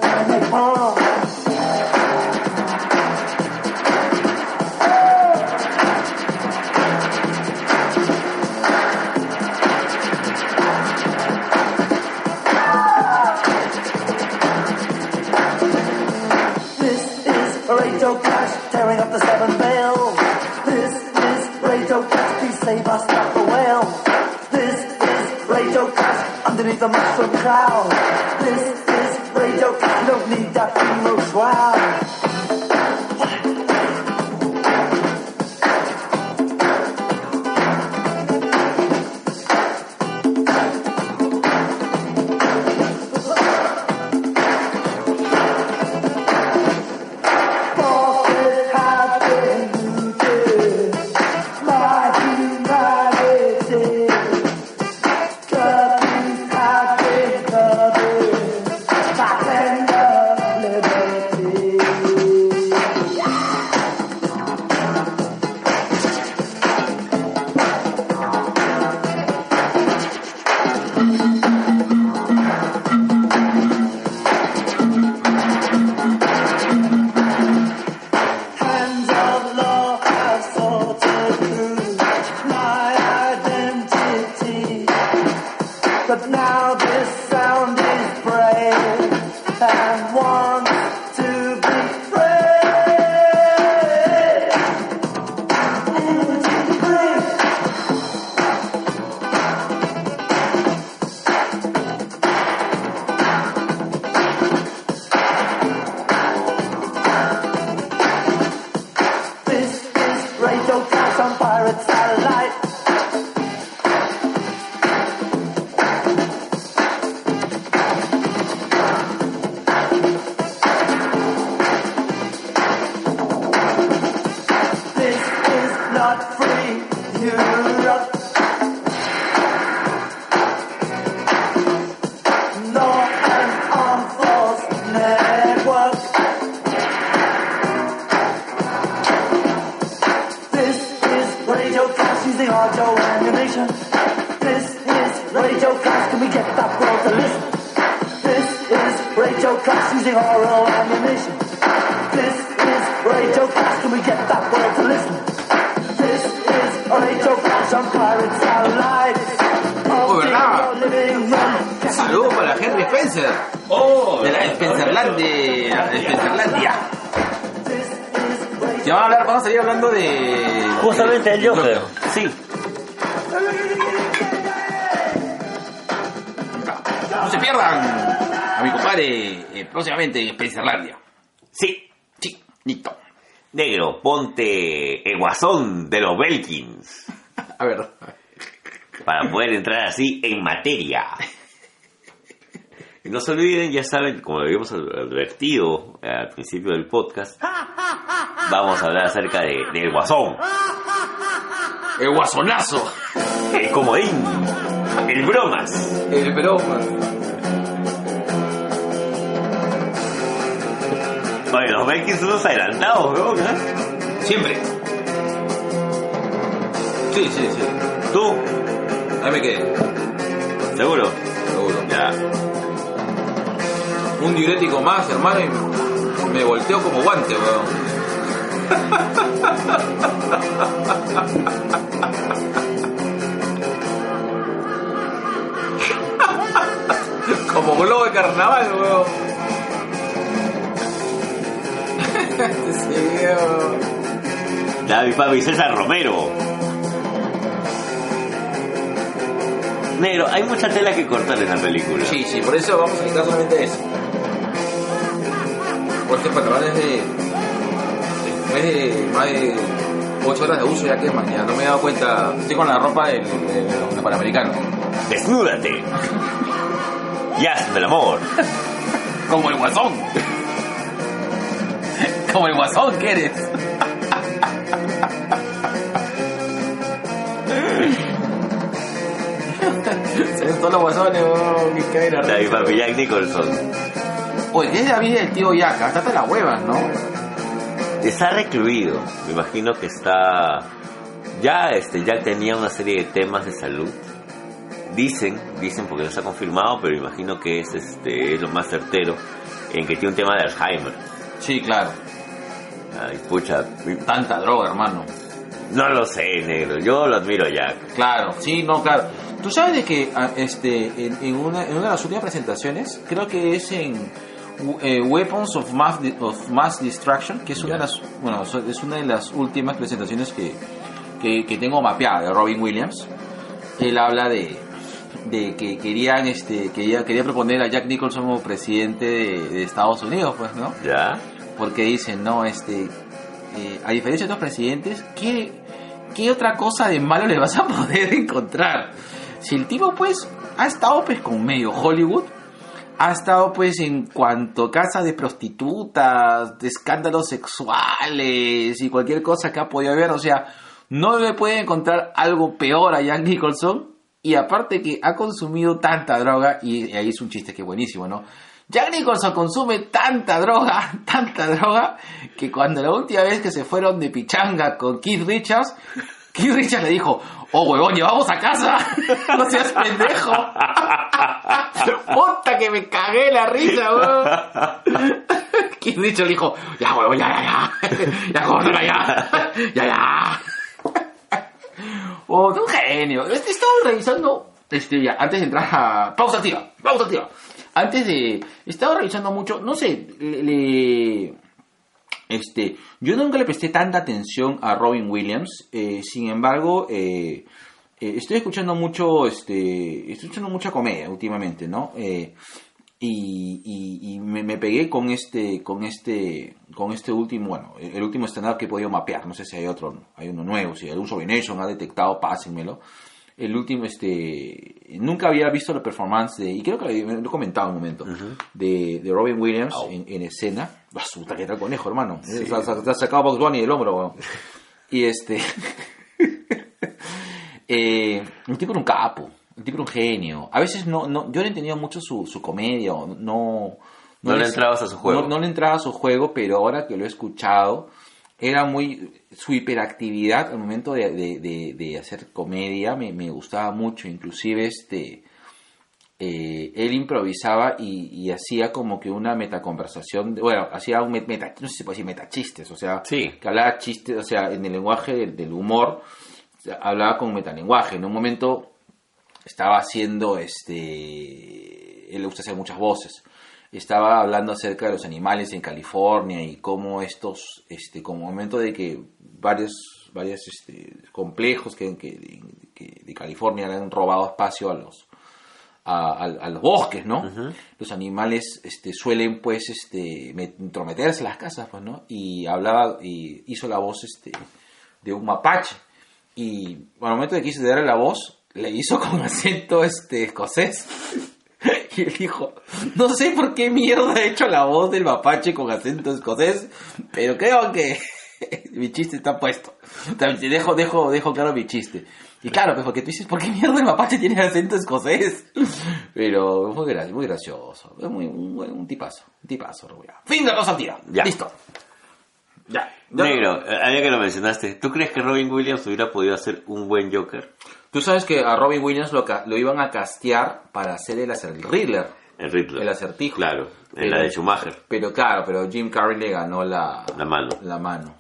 de. Justamente el Joker. Joker. Sí. No se pierdan a mi compadre eh, próximamente en Spencerlandia. Sí. Sí, Nito. Negro, ponte el guasón de los Belkins. A ver. para poder entrar así en materia. Y no se olviden, ya saben, como lo habíamos advertido al principio del podcast, vamos a hablar acerca de, del guasón, El guasonazo. el comodín, el bromas. El broma. Oye, los Belkins son unos adelantados, ¿no? Siempre. Sí, sí, sí. ¿Tú? Ahí me quedé. ¿Seguro? Seguro. Ya. Un diurético más, hermano, y me volteo como guante, weón. como globo de carnaval, weón. sí, weón. Mi papi César Romero. Negro, hay mucha tela que cortar en la película. Sí, sí, por eso vamos a quitar solamente eso. Por este pantalón es de. Después de más de 8 horas de uso ya que mañana no me he dado cuenta. Estoy con la ropa del, del, del panamericano. Desnúdate. Y hazme el amor. Como el guasón. Como el guasón que eres. Se ven todos los guasones, que caen Ya, mi papi Jack Nicholson. Oye, ¿qué es la vida del tío Yaka? Está hasta las huevas, ¿no? Está recluido. Me imagino que está. Ya este Jack tenía una serie de temas de salud. Dicen, dicen porque no está confirmado, pero imagino que es este es lo más certero en que tiene un tema de Alzheimer. Sí, claro. Ay, pucha, Tanta droga, hermano. no lo sé, negro. Yo lo admiro a Jack. Claro, sí, no, claro. Tú sabes de que ah, este, en, en una, en una de las últimas presentaciones, creo que es en eh, Weapons of Mass, of Mass Destruction, que es una, de las, bueno, es una de las últimas presentaciones que, que, que tengo mapeada de Robin Williams. Él habla de, de que querían, este, quería, quería proponer a Jack Nicholson como presidente de, de Estados Unidos, pues, ¿no? ¿Ya? porque dicen, no, este, eh, a diferencia de otros presidentes, ¿qué, ¿qué otra cosa de malo le vas a poder encontrar? Si el tipo, pues, ha estado, pues, con medio Hollywood, ha estado, pues, en cuanto casa de prostitutas, de escándalos sexuales y cualquier cosa que ha podido haber, o sea, no le puede encontrar algo peor a Jack Nicholson, y aparte que ha consumido tanta droga, y ahí es un chiste que es buenísimo, ¿no? Jack Nicholson consume tanta droga, tanta droga, que cuando la última vez que se fueron de pichanga con Keith Richards, Keith Richards le dijo, oh huevón, llevamos a casa, no seas pendejo. Puta que me cagué la risa, weón. Keith Richards le dijo, ya huevón, ya, ya, ya, ya, córtala, ya, ya, ya. Oh, un genio. Este, Estaba revisando, este, ya, antes de entrar a... Pausa activa, pausa activa. Antes de... Estaba revisando mucho, no sé, le... le- este, yo nunca le presté tanta atención a Robin Williams, eh, sin embargo, eh, eh, estoy escuchando mucho, este, estoy escuchando mucha comedia últimamente, ¿no? Eh, y, y- y me, me pegué con este, con este, con este último, bueno, el último stand-up que he podido mapear, no sé si hay otro, hay uno nuevo, si algún Nation ha detectado, pásenmelo. El último, este, nunca había visto la performance de, y creo que lo he comentado en un momento, de, de Robin Williams en, en escena. Basuta, que tal conejo, hermano. Se ha, se ha sacado Box Bunny del hombro, weón. Y este, eh, el tipo era un capo, el tipo era un genio. A veces no, no yo no entendía mucho su, su comedia, no... No le entrabas a su juego. No, no le entraba a su juego, pero ahora que lo he escuchado, era muy... Su hiperactividad al momento de, de- de- de hacer comedia me, me gustaba mucho, inclusive este... eh, él improvisaba y, y hacía como que una metaconversación, bueno, hacía un met- meta, no sé si se puede decir metachistes, o sea, Sí. que hablaba chistes, o sea, en el lenguaje del, del humor, hablaba con metalenguaje. En un momento estaba haciendo, este, él le gusta hacer muchas voces, estaba hablando acerca de los animales en California y cómo estos, este, como momento de que varios, varios este, complejos que, que- que de California le han robado espacio a los, a, a- a los bosques, ¿no? Los animales este, suelen, pues, este, met- intrometerse en las casas, pues, ¿no? Y hablaba, y hizo la voz, este, de un mapache. Y al momento de que hizo darle la voz, le hizo con acento, este, escocés. Y él dijo, no sé por qué mierda he hecho la voz del mapache con acento escocés, pero creo que mi chiste está puesto. Dejo, dejo, dejo claro mi chiste. Y claro, pues porque tú dices, ¿por qué mierda el mapache tiene acento escocés? Pero muy, gra- muy gracioso. Es muy, un, tipazo. Un tipazo, Rubia. Fin de Rosa Tira. Ya. Listo. Ya. Ya. Negro, eh, ya que lo mencionaste, ¿tú crees que Robin Williams hubiera podido hacer un buen Joker? Tú sabes que a Robin Williams lo, iban a castear para hacer el, el Riddler. El Riddler. El acertijo. Claro, en Pero- la de Schumacher, Pero claro, pero Jim Carrey le ganó la, la mano. la mano.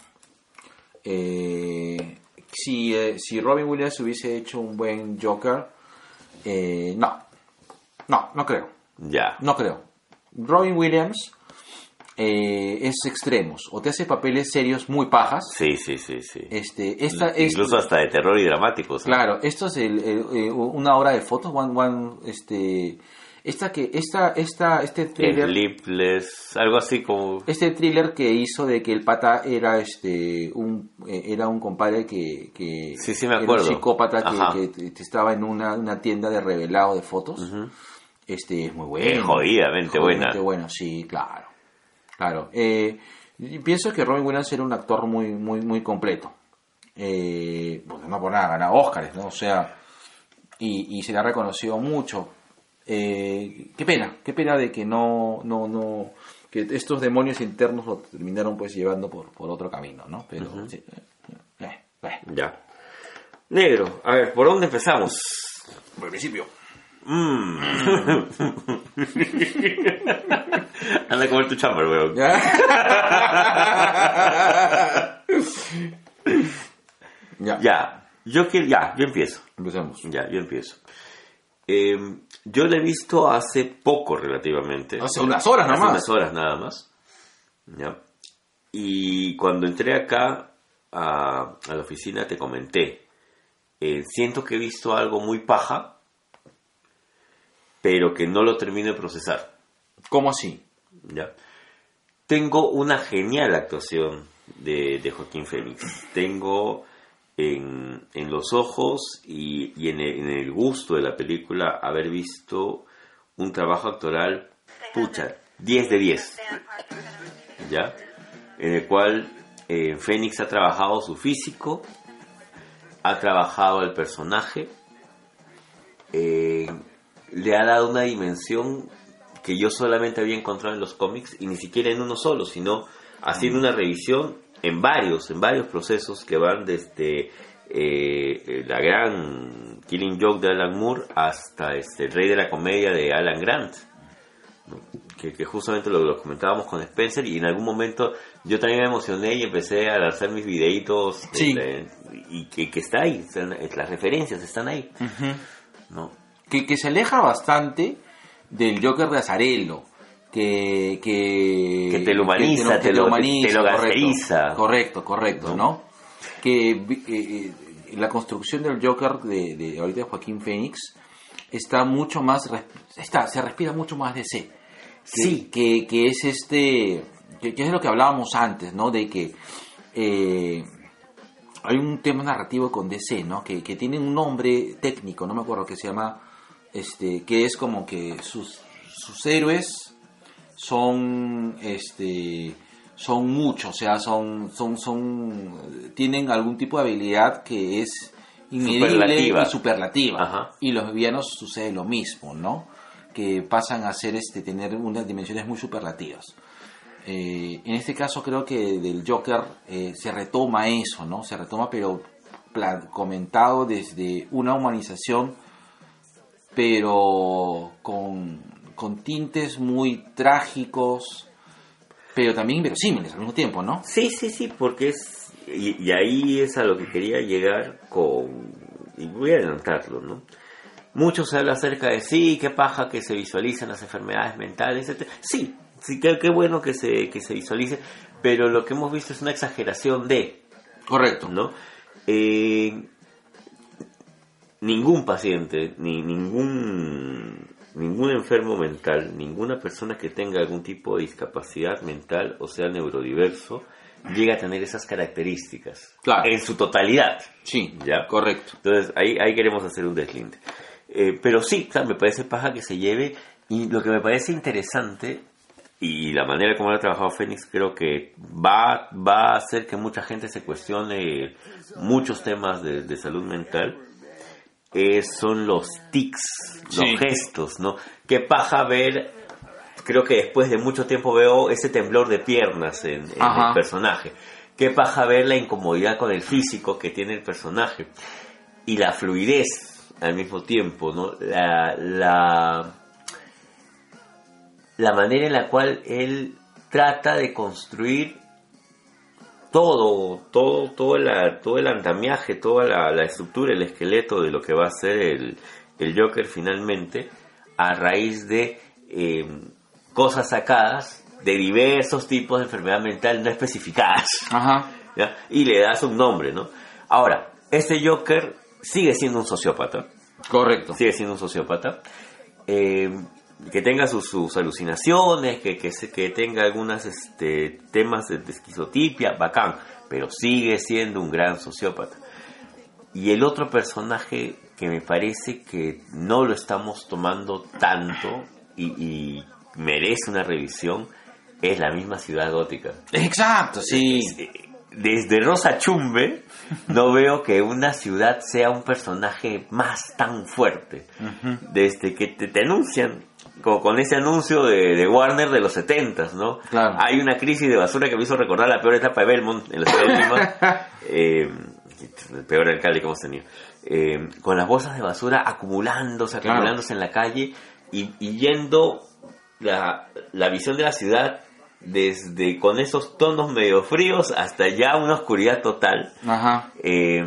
Eh, si, eh, si Robin Williams hubiese hecho un buen Joker, eh, no. No, no creo. Ya. No creo. Robin Williams eh, es extremos. O te hace papeles serios muy pajas. Sí, sí, sí, sí. Este, esta es, Incluso hasta de terror y dramáticos. Claro, esto es el- el- eh, una hora de fotos, one, one, este, esta que, esta, esta, este thriller, Sleepless, algo así como... este thriller que hizo de que el pata era, este, un, eh, era un compadre que, que Sí, sí me era acuerdo. un psicópata que, que estaba en una, una tienda de revelado de fotos. Este es muy bueno. Es jodidamente buena. bueno, sí, claro, claro. Eh, pienso que Robin Williams era un actor muy, muy, muy completo. Eh, pues no por nada, gana Oscars, ¿no? O sea, y, y se le ha reconocido mucho. Eh, qué pena, qué pena de que no, no, no, que estos demonios internos lo terminaron pues llevando por, por otro camino, ¿no? Pero, sí, eh, eh, eh. Ya. Negro, a ver, ¿por dónde empezamos? Por el principio. Mm. Anda a comer tu chamber, weón. ya. Ya, yo que ya, yo empiezo. Empecemos. Ya, yo empiezo. Eh, yo la he visto hace poco relativamente. Hace unas horas Hace nomás. unas horas nada más. Ya. Y cuando entré acá a, a la oficina te comenté, eh, siento que he visto algo muy paja, pero que no lo termino de procesar. ¿Cómo así? ¿ya? Tengo una genial actuación de, de Joaquín Phoenix. Tengo en, los ojos y, y en, el, en el gusto de la película haber visto un trabajo actoral, pucha, 10 de 10. ¿Ya? En el cual eh, Phoenix ha trabajado su físico, ha trabajado el personaje, eh, le ha dado una dimensión que yo solamente había encontrado en los cómics y ni siquiera en uno solo, sino haciendo una revisión en varios, en varios procesos que van desde eh, la gran Killing Joke de Alan Moore hasta este, el Rey de la Comedia de Alan Grant. ¿no? Que, que justamente lo, lo comentábamos con Spencer y en algún momento yo también me emocioné y empecé a lanzar mis videitos Sí. este, y que, que está ahí, están- las referencias están ahí. ¿no? que, que se aleja bastante del Joker de Azarello. Que, que, Que te lo humaniza, que te lo- humaniza, te lo correcto. Correcto, correcto, ¿no? Que eh, eh, la construcción del Joker de, de ahorita de Joaquín Phoenix está mucho más, está, se respira mucho más de. Sí. Que, que es este, que, que es lo que hablábamos antes, ¿no? De que eh, hay un tema narrativo con DC, ¿no? Que, que tiene un nombre técnico, no me acuerdo, que se llama, este, que es como que sus, sus héroes son, este, son muchos, o sea, son, son, son, tienen algún tipo de habilidad que es inmedible Superlativa. y superlativa. Ajá. Y los villanos sucede lo mismo, ¿no? Que pasan a ser, este, tener unas dimensiones muy superlativas. Eh, en este caso creo que del Joker eh, se retoma eso, ¿no? Se retoma, pero comentado desde una humanización, pero con, con tintes muy trágicos, pero también inverosímiles al mismo tiempo, ¿no? Sí, sí, sí, porque es... Y, y ahí es a lo que quería llegar con... Y voy a adelantarlo, ¿no? Mucho se habla acerca de sí, qué paja que se visualicen las enfermedades mentales, etc. Sí, sí, qué, qué bueno que se, que se visualice, pero lo que hemos visto es una exageración de, Correcto. ¿no? Eh, ningún paciente, ni ningún, ningún enfermo mental, ninguna persona que tenga algún tipo de discapacidad mental o sea neurodiverso, llega a tener esas características. Claro. En su totalidad. Sí, ¿Ya? correcto. Entonces ahí, ahí queremos hacer un deslinde. Eh, pero sí, o sea, me parece paja que se lleve y lo que me parece interesante y la manera como lo ha trabajado Fénix creo que va, va a hacer que mucha gente se cuestione muchos temas de, de salud mental. Eh, son los tics, los Sí. gestos, ¿no? Qué paja ver, creo que después de mucho tiempo veo ese temblor de piernas en, el personaje. Qué paja ver la incomodidad con el físico que tiene el personaje y la fluidez al mismo tiempo, ¿no? La, la, la manera en la cual él trata de construir todo, todo, todo, la, todo el andamiaje, toda la, la estructura, el esqueleto de lo que va a ser el, el Joker finalmente, a raíz de eh, cosas sacadas de diversos tipos de enfermedad mental no especificadas. Ajá. ¿ya? Y le das un nombre, ¿no? Ahora, este Joker sigue siendo un sociópata, Correcto. sigue siendo un sociópata, eh, que tenga sus, sus alucinaciones, que, que, se- que tenga algunos este, temas de, de esquizotipia, bacán, pero sigue siendo un gran sociópata. Y el otro personaje que me parece que no lo estamos tomando tanto y, y merece una revisión es la misma ciudad gótica. Exacto, sí. Desde Rosa Chumbe no veo que una ciudad sea un personaje más tan fuerte. Desde que te, te anuncian, como con ese anuncio de, de Warner de los 70 ¿no? Claro. Hay una crisis de basura que me hizo recordar la peor etapa de Belmont en la ciudad de Lima. Eh, el peor alcalde que hemos tenido. Eh, con las bolsas de basura acumulándose, Claro. acumulándose en la calle y, y yendo la, la visión de la ciudad desde con esos tonos medio fríos hasta ya una oscuridad total, Ajá. eh,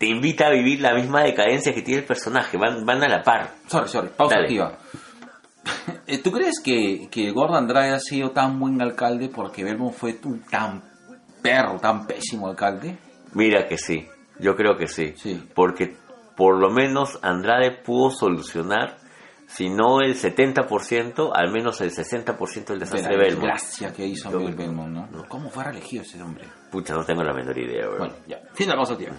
te invita a vivir la misma decadencia que tiene el personaje, van, van a la par. Sorry, sorry. Pausa Dale. activa. Eh, ¿Tú crees que, que Gordon Andrade ha sido tan buen alcalde porque Belmont fue un tan perro, tan pésimo alcalde? Mira que sí, yo creo que sí, Sí. porque por lo menos Andrade pudo solucionar, si no el 70%, al menos el 60% del De desastre de Belmont. desgracia que hizo Belmont, ¿no? ¿Cómo fue reelegido ese hombre? Pucha, no tengo la menor idea, bro. Bueno, ya. Fin de la pausa activa.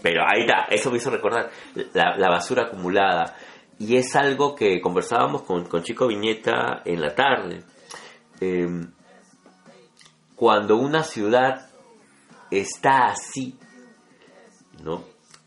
Pero ahí está, eso me hizo recordar la, la basura acumulada. Y es algo que conversábamos con, con Chico Viñeta en la tarde. Eh, cuando una ciudad está así, ¿no?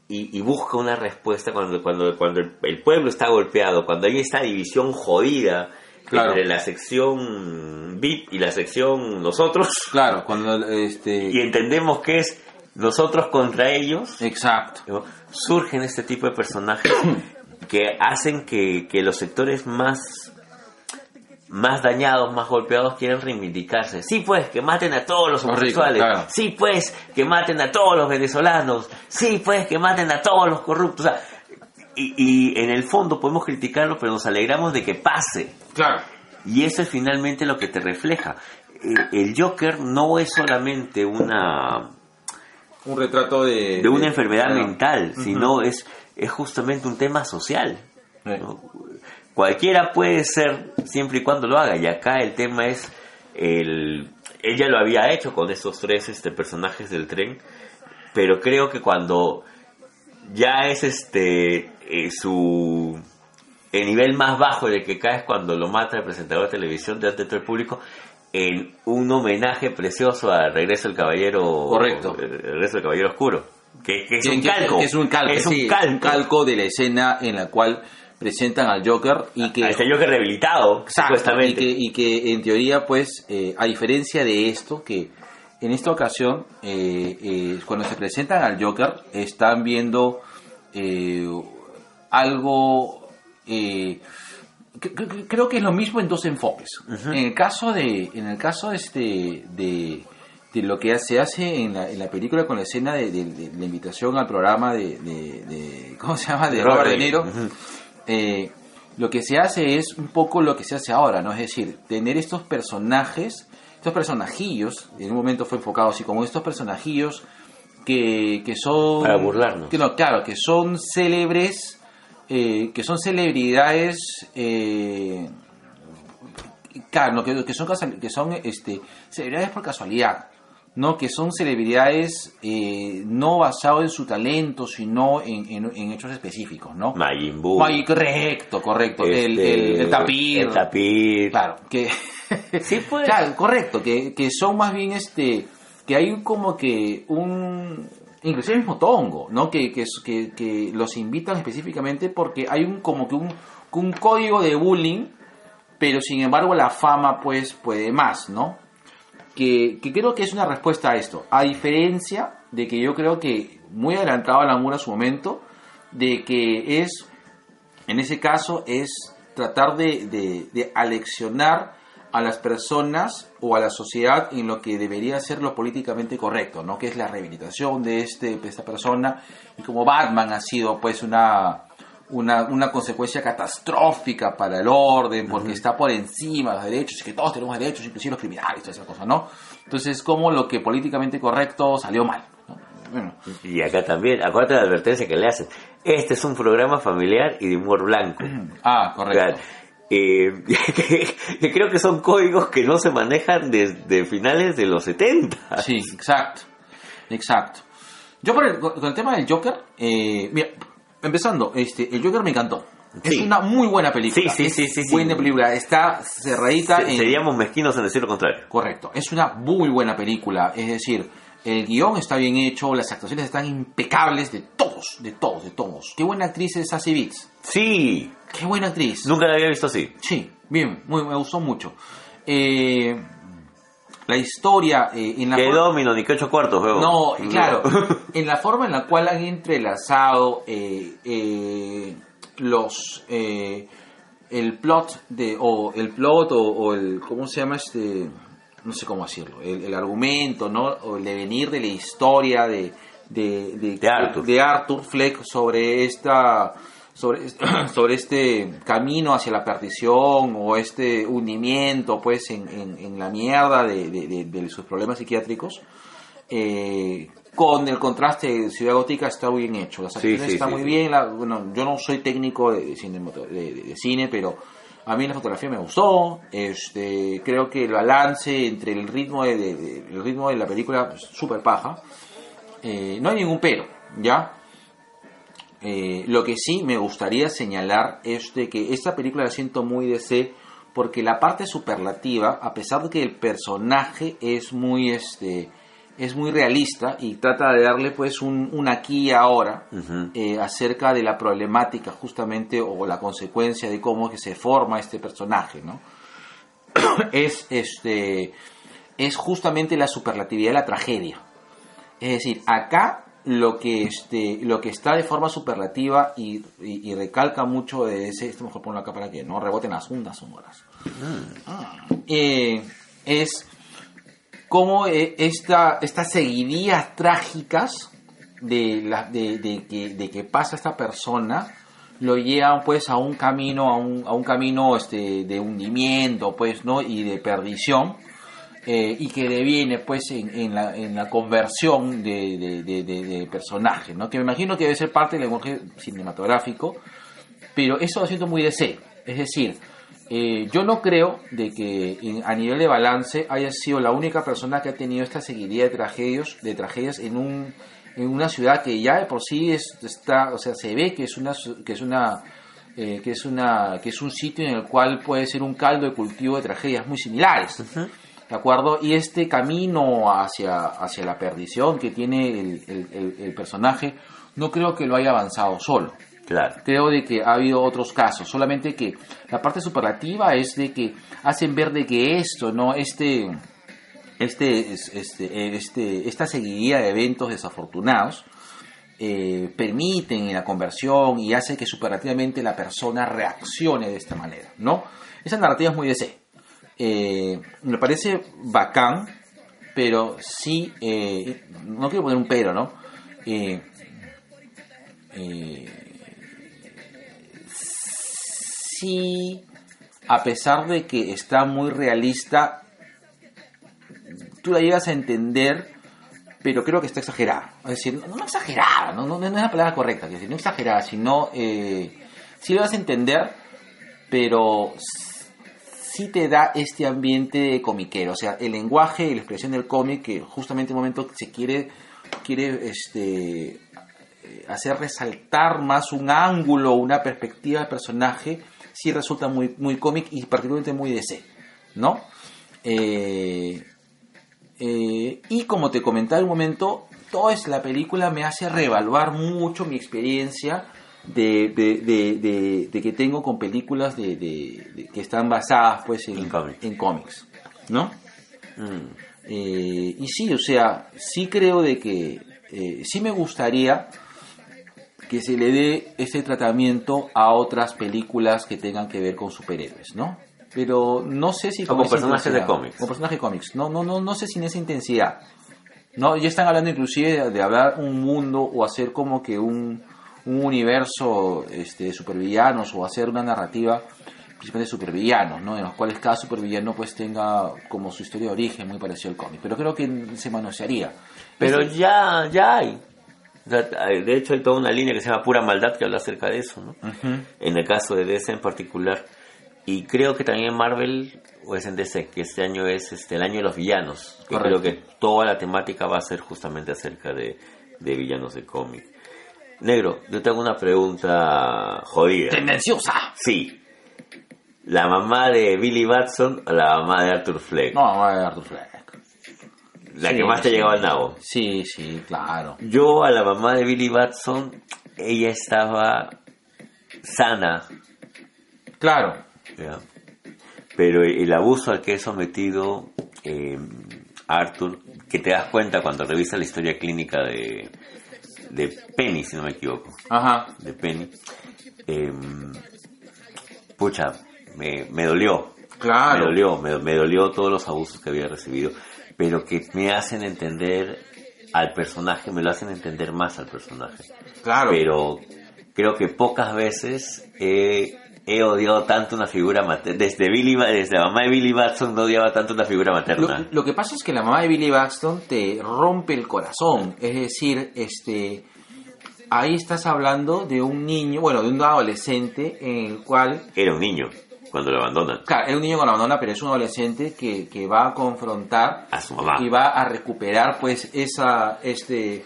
Y, y busca una respuesta cuando, cuando, cuando el, pueblo está golpeado, cuando hay esta división jodida Claro. entre la sección VIP y la sección nosotros, Claro, cuando este... y entendemos que es nosotros contra ellos, Exacto. ¿no? surgen este tipo de personajes que hacen que, que los sectores más más dañados, más golpeados quieren reivindicarse. Sí, pues, que maten a todos los homosexuales. claro. Sí, pues, que maten a todos los venezolanos. Sí, pues, que maten a todos los corruptos. O sea, y, y en el fondo podemos criticarlo, pero nos alegramos de que pase. Claro. Y eso es finalmente lo que te refleja. Eh, El Joker no es solamente una Un retrato de... de una enfermedad mental, sino es, es justamente un tema social. Cualquiera puede ser siempre y cuando lo haga, y acá el tema es el, ella lo había hecho con estos tres este, personajes del tren, pero creo que cuando ya es este eh, su el nivel más bajo en el que cae es cuando lo mata el presentador de televisión delante de todo el público en un homenaje precioso a Regreso del Caballero Correcto. el Regreso del Caballero Oscuro que, que es un que- calco es un calco, es un sí, calco. calco de la escena en la cual presentan al Joker y que a este Joker rehabilitado Exacto, supuestamente Y que, y que en teoría, pues, eh, a diferencia de esto, que en esta ocasión, eh, eh, cuando se presentan al Joker, están viendo eh, algo... cre- cre- creo que es lo mismo en dos enfoques. En el caso de, en el caso este de, de lo que se hace en la, en la película con la escena de, de- de la invitación al programa de, ¿cómo se llama? de Robert De Niro. Eh, lo que se hace es un poco lo que se hace ahora, ¿no? Es decir, tener estos personajes, estos personajillos, en un momento fue enfocado así como estos personajillos que, que son... Para burlarnos. Que no, claro, que son célebres, eh, que son celebridades... eh, claro, que, que son, que son este, celebridades por casualidad, ¿no? Que son celebridades eh, no basados en su talento, sino en, en- en hechos específicos, ¿no? Majin Buu correcto, correcto. el, este, el, el tapir. el tapir Claro, que. Sí, pues. Claro, correcto, que, que son más bien este. Que hay como que un. Inclusive el mismo Tongo, ¿no? Que, que, los invitan específicamente porque hay un como que un, un código de bullying, pero sin embargo la fama pues puede más, ¿no? que, que creo que es una respuesta a esto. A diferencia de que yo creo que muy adelantado a la Mura a su momento, de que es, en ese caso, es tratar de, de, de aleccionar a las personas o a la sociedad en lo que debería ser lo políticamente correcto, ¿no? Que es la rehabilitación de, este, de esta persona. Y como Batman ha sido, pues, una, una, una consecuencia catastrófica para el orden, porque está por encima de los derechos, y que todos tenemos derechos, inclusive los criminales, toda esa cosa, ¿no? Entonces, como lo que políticamente correcto salió mal. ¿no? Bueno, Y acá también, acuérdate de la advertencia que le hacen. Este es un programa familiar y de humor blanco. ah, correcto. Claro. Eh, que, que creo que son códigos que no se manejan desde finales de los 70. Sí, exacto. Exacto. Yo por el- con el tema del Joker, eh, mira, empezando, este, el Joker me encantó. Es una muy buena película. Sí, sí, Es sí, sí, sí. Buena película. Está cerradita Se- en... Seríamos mezquinos en decir lo contrario. Correcto. Es una muy buena película. Es decir, el guion está bien hecho, las actuaciones están impecables de todos, de todos, de todos. Qué buena actriz es Sassy Beats. Sí, Qué buena actriz. nunca la había visto así. Sí, bien, muy, me gustó mucho. Eh, la historia eh, en la Que domino, ni que ocho cuartos, veo. No, claro. En la forma en la cual han entrelazado eh, eh, los eh, el plot de o el plot o, o el cómo se llama este no sé cómo decirlo el, el argumento no o el devenir de la historia de de, de, De Arthur. de Arthur Fleck sobre esta sobre, sobre este camino hacia la perdición o este hundimiento pues en, en- en la mierda de, de- sus problemas psiquiátricos eh, con el contraste de Ciudad Gótica está muy bien hecho. Las Sí, actuaciones sí, están sí, muy bien la- bueno, yo no soy técnico de, de- de cine pero a mí la fotografía me gustó este creo que el balance entre el ritmo de, el ritmo de la película pues, súper paja eh, no hay ningún pero, ¿ya? Eh, lo que sí me gustaría señalar es de que esta película la siento muy DC porque la parte superlativa, a pesar de que el personaje es muy este es muy realista y trata de darle pues un, un aquí y ahora eh, acerca de la problemática justamente o la consecuencia de cómo que se forma este personaje, ¿no? es este es justamente la superlatividad de la tragedia. Es decir, acá lo que este lo que está de forma superlativa y, y- y recalca mucho de ese esto mejor ponlo acá para que no reboten las ondas sonoras eh, es cómo eh, esta, estas seguidillas trágicas de, la, de, que, de que pasa esta persona lo llevan pues a un camino a un, a un camino este de hundimiento pues no y de perdición eh, y que deviene pues en, en la, en la conversión de, de, de- personaje ¿no? que me imagino que debe ser parte del lenguaje cinematográfico pero eso lo siento muy de. Es decir, Eh, yo no creo de que en- a nivel de balance haya sido la única persona que ha tenido esta seguidilla de tragedias, de tragedias en un en una ciudad que ya de por sí es, está, o sea, se ve que es una que es una eh, que es una que es un sitio en el cual puede ser un caldo de cultivo de tragedias muy similares. ¿De acuerdo? Y este camino hacia, hacia la perdición que tiene el, el- el- el personaje, no creo que lo haya avanzado solo. Claro. Creo de que ha habido otros casos, solamente que la parte superlativa es de que hacen ver de que esto, ¿no? Este, este, es- este, eh, este, esta seguidilla de eventos desafortunados eh, permiten la conversión y hace que superlativamente la persona reaccione de esta manera, ¿no? Esa narrativa es muy DC. Eh, me parece bacán, pero sí, eh, no quiero poner un pero, ¿no? Eh, sí, a pesar de que está muy realista, tú la llegas a entender, pero creo que está exagerada. Es decir, no, no exagerada, no, no, no es la palabra correcta, es decir, no exagerada, sino eh, sí lo vas a entender, pero sí te da este ambiente comiquero. O sea, el lenguaje y la expresión del cómic que justamente en un momento se quiere, quiere este, eh, hacer resaltar más un ángulo, una perspectiva del personaje, sí resulta muy, muy cómic y particularmente muy DC, ¿no? Eh, eh, y como te comentaba en un momento, toda es- la película me hace reevaluar mucho mi experiencia de, de- de- que tengo con películas de, que están basadas pues en, En cómics. en cómics, ¿no? Mm. Eh, y sí, o sea, sí creo de que sí me gustaría que se le dé ese tratamiento a otras películas que tengan que ver con superhéroes, ¿no? Pero no sé si O con esa personajes de cómics. Con personajes de cómics. No, no, no, no sé si en esa intensidad. No, ya están hablando inclusive de, hablar un mundo o hacer como que un, un universo este, de supervillanos o hacer una narrativa principalmente de supervillanos, ¿no? En los cuales cada supervillano pues tenga como su historia de origen muy parecido al cómic. Pero creo que se manosearía. Pero Este- ya, ya hay. De hecho, hay toda una línea que se llama Pura Maldad que habla acerca de eso, ¿no? En el caso de DC en particular. Y creo que también en Marvel, o es en DC, que este año es este, el año de los villanos. Que Correcto. creo que toda la temática va a ser justamente acerca de, de villanos de cómic. Negro, yo tengo una pregunta jodida. Tendenciosa. Sí. ¿La mamá de Billy Batson o la mamá de Arthur Fleck? No, va a Arthur Fleck. La Sí, que más te sí. llegaba al nabo. Sí, sí, claro. Yo a la mamá de Billy Batson, ella estaba sana, Claro. ¿ya? pero el abuso al que es sometido eh, Arthur, que te das cuenta cuando revisas la historia clínica de, de Penny, si no me equivoco, Ajá. de Penny, eh, pucha, me, me dolió, Claro. me dolió, me, me dolió todos los abusos que había recibido, pero que me hacen entender al personaje, me lo hacen entender más al personaje. Claro. Pero creo que pocas veces he, he odiado tanto una figura materna. Desde, Billy, desde la mamá de Billy Batson no odiaba tanto una figura materna. lo que pasa es que la mamá de Billy Baxton te rompe el corazón. Es decir, este ahí estás hablando de un niño, bueno, de un adolescente en el cual, Era un niño cuando lo abandonan claro, es un niño con abandona, pero es un adolescente que, que va a confrontar a su mamá. y va a recuperar pues esa este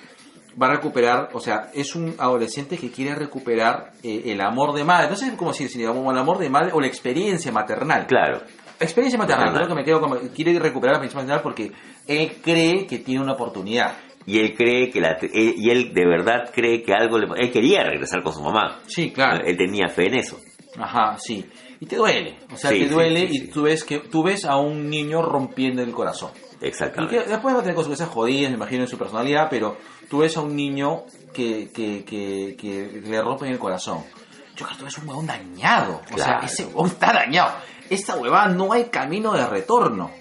va a recuperar o sea es un adolescente que quiere recuperar eh, el amor de madre no sé cómo decir si digamos el amor de madre o la experiencia maternal Claro, experiencia maternal Maternal. creo que me quedo como quiere recuperar la experiencia maternal porque él cree que tiene una oportunidad y él cree que la, él- y él de verdad cree que algo le, él quería regresar con su mamá. sí claro Él tenía fe en eso. ajá sí y te duele o sea Sí, te duele sí, y tú ves que tú ves a un niño rompiendo el corazón Y Exactamente. que después va a tener consecuencias jodidas, me imagino, en su personalidad, pero tú ves a un niño que, que, que, que le rompen el corazón. Yo creo que tú eres un huevón dañado. O sea, ese huevón está dañado. Esta huevada no hay camino de retorno.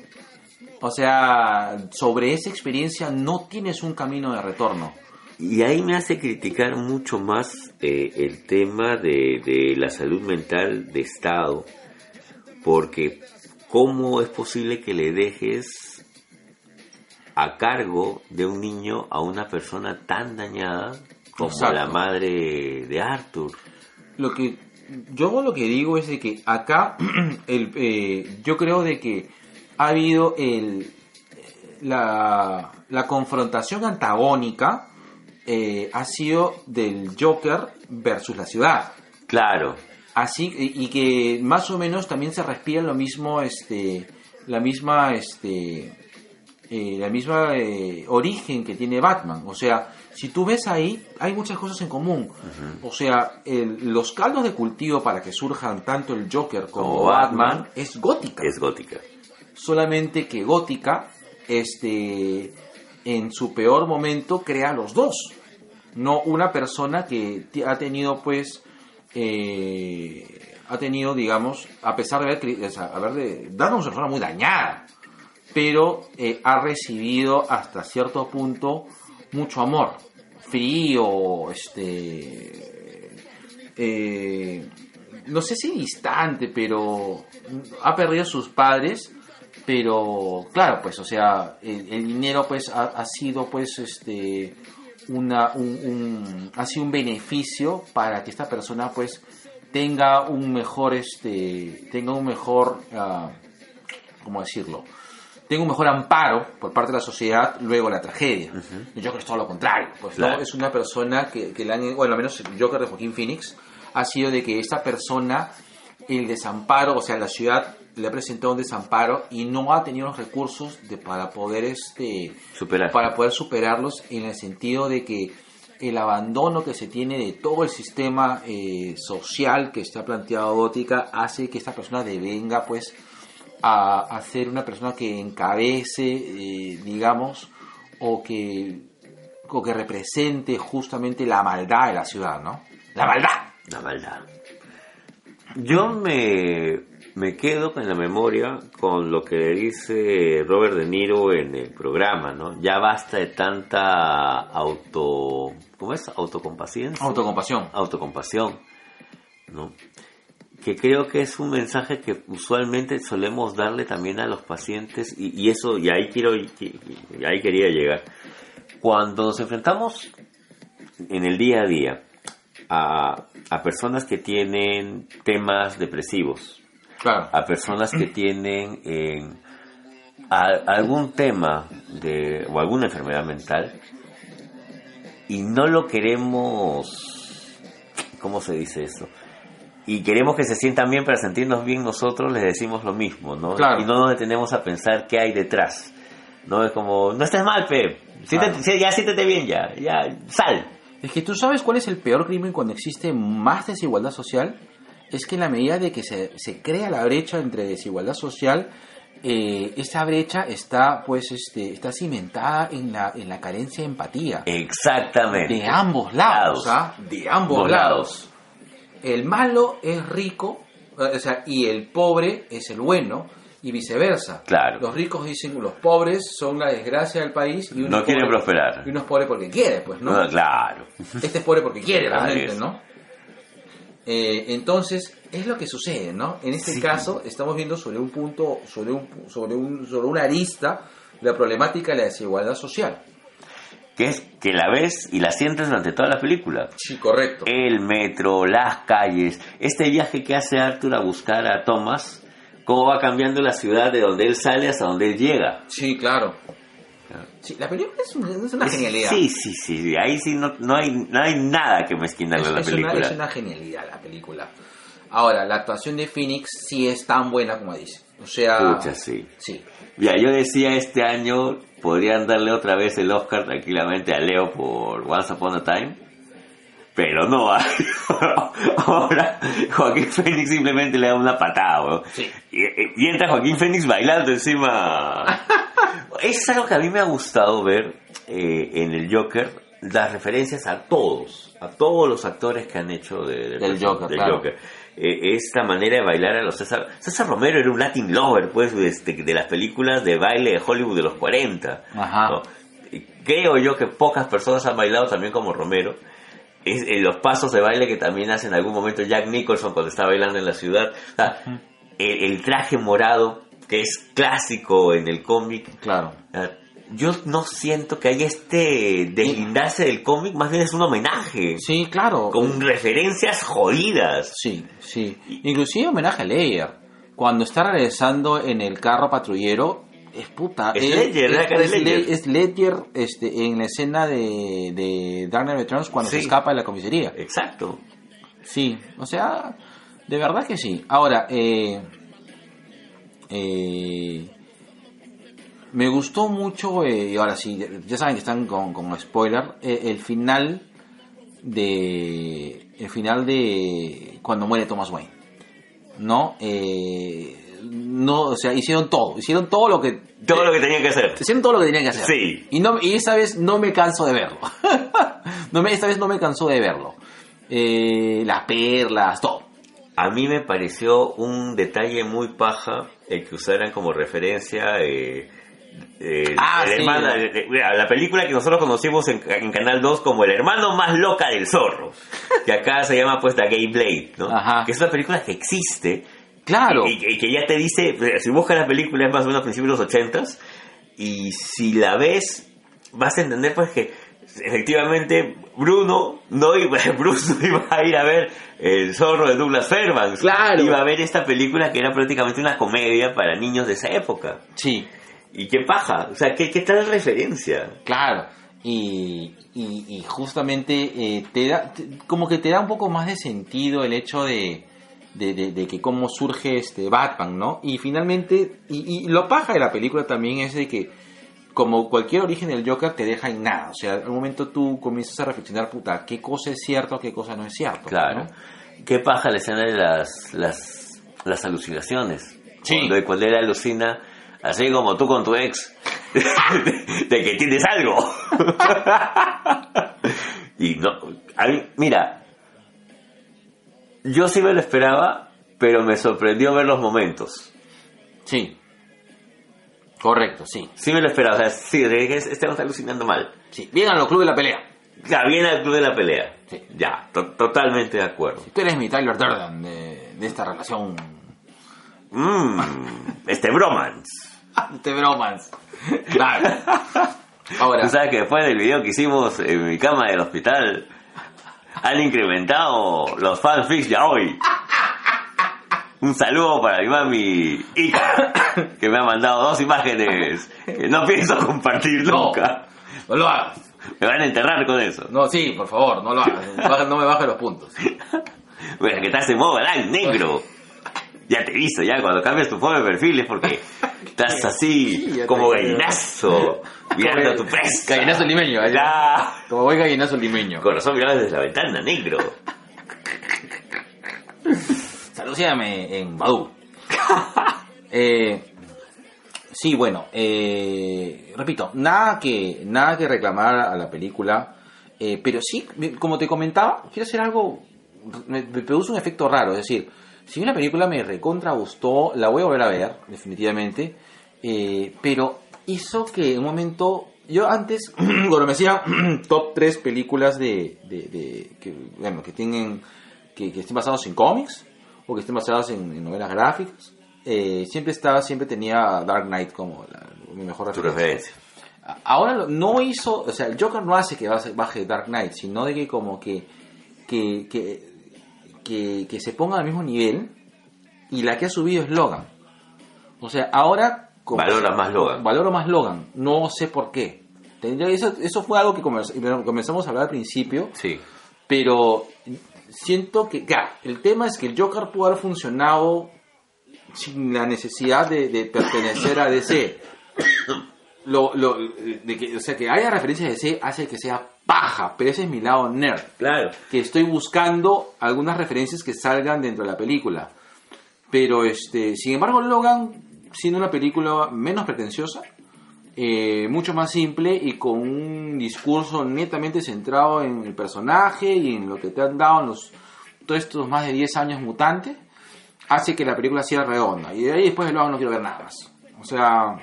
O sea, sobre esa experiencia no tienes un camino de retorno. Y ahí me hace criticar mucho más eh, el tema de, de la salud mental de Estado, porque ¿cómo es posible que le dejes a cargo de un niño a una persona tan dañada como Exacto. la madre de Arthur? Lo que yo lo que digo es de que acá el, eh, yo creo de que ha habido el, la, la confrontación antagónica eh, ha sido del Joker versus la ciudad. Claro, Así y que más o menos también se respira lo mismo, este, la misma, este, eh, la misma eh, origen que tiene Batman. O sea, si tú ves ahí, hay muchas cosas en común. O sea, el- los caldos de cultivo para que surjan tanto el Joker como, Como Batman, Batman es gótica. es gótica. Solamente que gótica, este, en su peor momento crea los dos. No una persona que ha tenido, pues, eh, ha tenido, digamos, a pesar de haber, haber de, dado una persona muy dañada, pero eh, ha recibido hasta cierto punto mucho amor, frío, este, eh, no sé si distante, pero ha perdido sus padres, pero claro, pues, o sea, el, el dinero pues ha, ha sido pues este una un, un- ha sido un beneficio para que esta persona pues tenga un mejor este tenga un mejor ah, cómo decirlo tenga un mejor amparo por parte de la sociedad luego la tragedia. Yo creo que es todo lo contrario. Pues no, es una persona que, que han, bueno, al menos el Joker de Joaquín Phoenix ha sido de que esta persona, el desamparo, o sea, la ciudad le ha presentado un desamparo y no ha tenido los recursos de, para poder este Superar. para poder superarlos en el sentido de que el abandono que se tiene de todo el sistema eh, social que está planteado Gótica hace que esta persona devenga pues a, a ser una persona que encabece eh, digamos o que o que represente justamente la maldad de la ciudad no la maldad La maldad. Yo me, me quedo con la memoria con lo que le dice Robert De Niro en el programa, ¿no? Ya basta de tanta auto... ¿Cómo es? Autocompaciencia. autocompasión Autocompasión, ¿no? Que creo que es un mensaje que usualmente solemos darle también a los pacientes y, y eso, y ahí quiero, y ahí quería llegar. Cuando nos enfrentamos en el día a día a, a personas que tienen temas depresivos, claro a personas que tienen eh, a- algún tema de, o alguna enfermedad mental y no lo queremos, ¿cómo se dice eso? Y queremos que se sientan bien para sentirnos bien nosotros, les decimos lo mismo, ¿no? Claro. Y no nos detenemos a pensar qué hay detrás. No es como, no estés mal, Pe. Siéntete- Claro. sí, ya siéntete bien, ya, ya, sal. Es que tú sabes cuál es el peor crimen cuando existe más desigualdad social. Es que en la medida de que se, se crea la brecha entre desigualdad social, eh, esa brecha está pues este está cimentada en la en la carencia de empatía Exactamente. de ambos lados, Lados. ¿ah? de ambos lados. El malo es rico, eh, o sea, y el pobre es el bueno y viceversa. Claro. Los ricos dicen los pobres son la desgracia del país y unos No quieren pobres- prosperar. Y uno es pobre porque quiere, pues, ¿no? No, claro. Este es pobre porque quiere, realmente. ¿no? Eh, entonces, es lo que sucede, ¿no? En este Sí. caso, estamos viendo sobre un punto, sobre, un, sobre, un, sobre una arista, la problemática de la desigualdad social. Que es que la ves y la sientes durante toda la película. Sí, correcto. El metro, las calles, este viaje que hace Arthur a buscar a Thomas, cómo va cambiando la ciudad de donde él sale hasta donde él llega. Sí, claro. Sí, la película es una, es una genialidad. Sí, sí, sí, ahí sí no, no, hay, no hay nada que mezquinarle a la película. Una, es una genialidad la película. Ahora, la actuación de Phoenix sí es tan buena como dice. O sea... Pucha, sí. Sí. Ya, yo decía este año podrían darle otra vez el Oscar tranquilamente a Leo por Once Upon a Time, pero no. Ahora Joaquín Phoenix simplemente le da una patada, weón. Sí. Y, y entra Joaquín Phoenix bailando encima. es algo que a mí me ha gustado ver eh, en el Joker, las referencias a todos, a todos los actores que han hecho de- Del Joker, del claro. Joker. Eh, esta manera de bailar a los César. César Romero era un Latin lover, pues, este, de las películas de baile de Hollywood de los 40. Ajá. ¿no? Creo yo que pocas personas han bailado también como Romero. Es, en los pasos de baile que también hace en algún momento Jack Nicholson cuando está bailando en la ciudad. O sea, el, el traje morado, que es clásico en el cómic, Claro. Ah, yo no siento que haya este deslindarse del cómic, más bien es un homenaje. Sí, claro. Con referencias jodidas. Sí, sí. Inclusive homenaje a Leyer. Cuando está regresando en el carro patrullero, es puta. Es él- Ledger, de es, Ledger. Le- es Ledger este, en la escena de, de Dark Knight Returns cuando se escapa de la comisaría. Exacto. Sí, o sea, de verdad que sí. Ahora, eh, eh, me gustó mucho, eh, y ahora sí, ya saben que están con, con spoiler, eh, el final de el final de cuando muere Thomas Wayne. ¿No? No, o sea, hicieron todo, hicieron todo lo que Todo lo que tenía que hacer. Hicieron todo lo que tenían que hacer. Sí. Y, no, y esta vez no me canso de verlo. no me, esta vez no me cansó de verlo. Eh, las perlas, todo. A mí me pareció un detalle muy paja el que usaran como referencia eh, eh, Ah, el sí. hermano- eh, eh, la película que nosotros conocimos en, en Canal 2 como El hermano más loca del zorro, que acá se llama pues The Gay Blade, ¿no? Ajá. que es una película que existe Claro. y, y que ya te dice, eh, si buscas la película es más o menos a principios de los ochentas y si la ves vas a entender pues que efectivamente Bruno no iba, Bruce no iba a ir a ver el zorro de Douglas Fairbanks Claro. iba a ver esta película que era prácticamente una comedia para niños de esa época Sí, y qué paja o sea qué, qué tal referencia claro. Y, y, y justamente eh, te da, te- como que te da un poco más de sentido el hecho de, de, de- de que cómo surge este Batman, ¿no? Y finalmente, y, y lo paja de la película también es de que como cualquier origen del Joker te deja en nada. O sea, al momento tú comienzas a reflexionar, puta, qué cosa es cierto, qué cosa no es cierto. claro ¿no? qué paja la escena de las las, las alucinaciones Sí. cuando, cuando él alucina así como tú con tu ex de que tienes algo y no a mí, mira yo sí me lo esperaba pero me sorprendió ver los momentos Sí. Correcto, sí. sí me lo esperaba o sea sí que este está alucinando mal sí. Bien a los clubes de la pelea. ya viene al club de la pelea Sí. ya to- totalmente de acuerdo Tú eres mi Tyler Durden de, de esta relación. Mmm, este bromance Te bromas. Claro. Ahora, Tú sabes que después del video que hicimos en mi cama del hospital, han incrementado los fanfics ya hoy. Un saludo para mi mami Ika, que me ha mandado dos imágenes que no pienso compartir nunca. no lo hagas. Me van a enterrar con eso. No, sí, por favor, no lo hagas. No me bajes los puntos. Bueno, que estás en modo galán, negro. Ya te he visto, ya cuando cambias tu foto de perfil es porque estás Sí, así, como gallinazo, mirando a tu presa. Gallinazo limeño, ¿eh? Ya. Como voy gallinazo limeño. Corazón mirado desde la ventana, negro. En Badu. eh, sí, bueno, eh, repito, nada que, nada que reclamar a la película, eh, pero sí, como te comentaba, quiero hacer algo, me, me produce un efecto raro, es decir, si la película me recontra gustó, la voy a volver a ver, definitivamente, eh, pero hizo que en un momento, yo antes, cuando me hacía top 3 películas de, de, de- que, bueno, que tienen, que, que estén basados en cómics, o que estén basadas en, en novelas gráficas, eh, siempre estaba, siempre tenía Dark Knight como la, mi mejor Tu referencia. Ahora no hizo, o sea, el Joker no hace que baje, Dark Knight, sino de que como que, que, que, que, que se ponga al mismo nivel y la que ha subido es Logan. O sea, ahora... como- Valora más Logan. Valoro más Logan, no sé por qué. Eso, eso fue algo que comenzamos a hablar al principio, Sí. pero siento que, el tema es que el Joker pudo haber funcionado sin la necesidad de, de pertenecer a DC. Lo, lo, de que, o sea, que haya referencias a DC hace que sea paja, pero ese es mi lado nerd. Claro. Que estoy buscando algunas referencias que salgan dentro de la película. Pero, este, sin embargo, Logan, siendo una película menos pretenciosa, eh, mucho más simple y con un discurso netamente centrado en el personaje y en lo que te han dado en los, todos estos más de 10 años mutantes, hace que la película sea redonda. Y de ahí después de Logan no quiero ver nada más. O sea,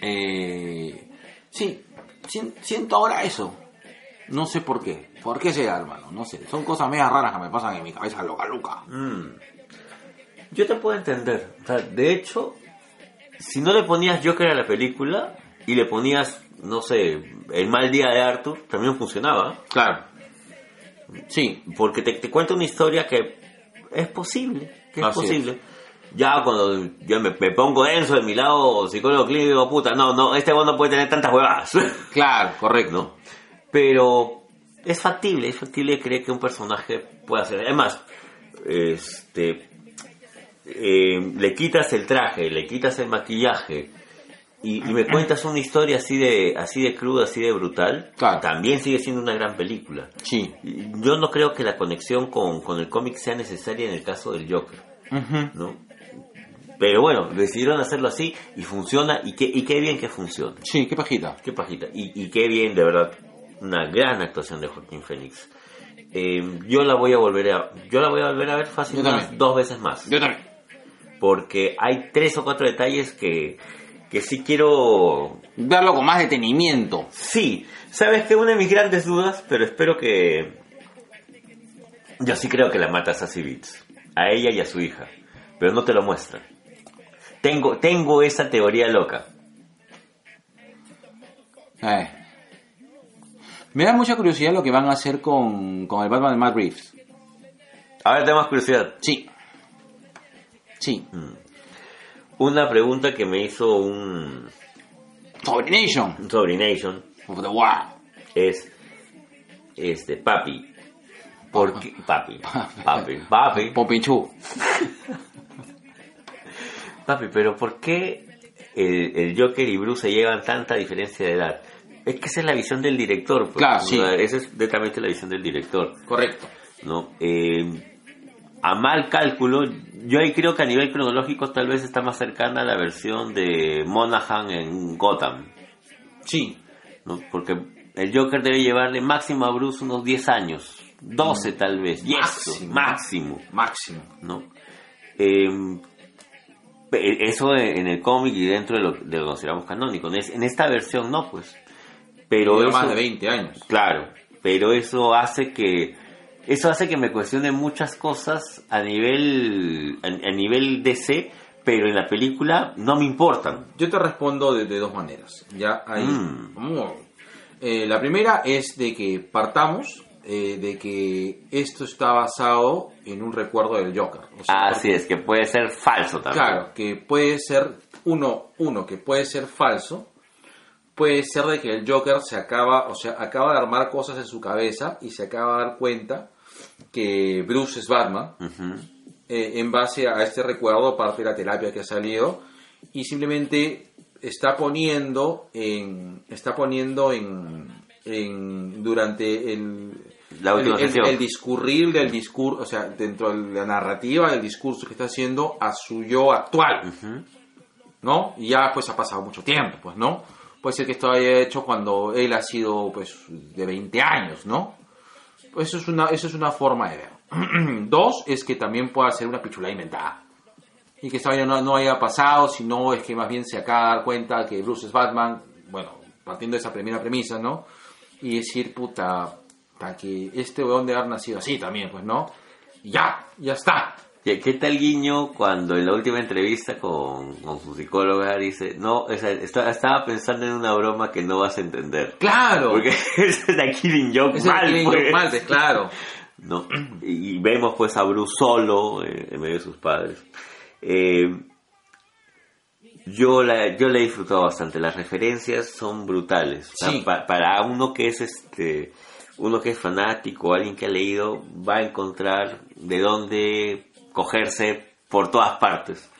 eh, sí, si- siento ahora eso. No sé por qué. ¿Por qué será, hermano? No sé. Son cosas medio raras que me pasan en mi cabeza loca, loca. Mm. Yo te puedo entender. O sea, de hecho, si no le ponías Joker a la película, y le ponías, no sé, el mal día de Arthur, también funcionaba. Claro. Sí. Porque te, te cuenta una historia que es posible, que es Así posible. Ya cuando yo me, me pongo denso de mi lado psicólogo clínico, puta, no, no, este no puede tener tantas huevadas. Claro, correcto. ¿no? Pero es factible, es factible creer que un personaje pueda hacer. Además, este, eh, le quitas el traje, le quitas el maquillaje y, y me cuentas una historia así de, así de cruda, así de brutal. Claro. También sigue siendo una gran película. Sí. Yo no creo que la conexión con, con el cómic sea necesaria en el caso del Joker. ¿no? Pero bueno, decidieron hacerlo así y funciona y qué, y qué bien que funciona. Sí, qué pajita. Qué pajita. Y, y qué bien, de verdad. Una gran actuación de Joaquín Phoenix. Eh, yo la voy a volver a yo la voy a volver a ver fácilmente dos veces más Yo también. Porque hay tres o cuatro detalles que que sí quiero Verlo con más detenimiento. sí sabes que una de mis grandes dudas pero espero que yo sí creo que la mata Sassy Beats a ella y a su hija pero no te lo muestran tengo tengo esa teoría loca Eh. Me da mucha curiosidad lo que van a hacer con, con el Batman de Matt Reeves. a ver tengo más curiosidad Sí. Sí. una pregunta que me hizo un, Sobrination. un sobrination Of the War. es este papi ¿por qué? papi papi papi Popinchu. papi pero ¿por qué el, el Joker y Bruce se llevan tanta diferencia de edad? es que esa es la visión del director pues. Claro, sí. esa es netamente la visión del director Correcto. ¿no? Eh, a mal cálculo, yo ahí creo que a nivel cronológico tal vez está más cercana a la versión de Monaghan en Gotham, Sí. ¿no? Porque el Joker debe llevarle máximo a Bruce unos 10 años, 12 tal vez, y eso, Máximo. máximo, Máximo. ¿no? Eh, pe- eso en el cómic y dentro de lo, de lo que consideramos canónico. En es- en esta versión no, pues. Pero Lleva eso, más de 20 años. Claro, pero eso hace que eso hace que me cuestione muchas cosas a nivel a, a nivel DC, pero en la película no me importan. Yo te respondo de, de dos maneras. Ya ahí. Mm. Eh, la primera es de que partamos eh, de que esto está basado en un recuerdo del Joker. O sea, Así es, que puede ser falso también. Claro, que puede ser uno, uno que puede ser falso, puede ser de que el Joker se acaba, o sea, acaba de armar cosas en su cabeza y se acaba de dar cuenta que Bruce es Batman Ujú. eh, en base a este recuerdo, parte de la terapia que ha salido y simplemente está poniendo en, está poniendo en, en durante el La el, el- el discurrir del discurso, o sea, dentro de la narrativa del discurso que está haciendo a su yo actual, Ujú. ¿no? Y ya pues ha pasado mucho tiempo, pues, ¿no? Puede ser que esto haya hecho cuando él ha sido, pues, de 20 años, ¿no? Pues eso es una, eso es una forma de ver. Dos, es que también pueda ser una pichula inventada. Y que esta vaina no, no haya pasado, sino es que más bien se acaba de dar cuenta que Bruce es Batman, bueno, partiendo de esa primera premisa, ¿no? Y decir, puta, puta, que este weón de haber nacido así también, pues, ¿no? Ya, ya está. ¿Qué, qué tal Guiño cuando en la última entrevista con, con su psicóloga dice, no, o sea, está- estaba pensando en una broma que no vas a entender? ¡Claro! Porque es la Killing Joke Es mal, Killing pues. Joke mal, claro. ¿no? Y, vemos pues a Bruce solo eh, en medio de sus padres. Eh, yo la yo la he disfrutado bastante. Las referencias son brutales. Sí. pa- para uno que es este uno que es fanático, alguien que ha leído, va a encontrar de dónde cogerse por todas partes.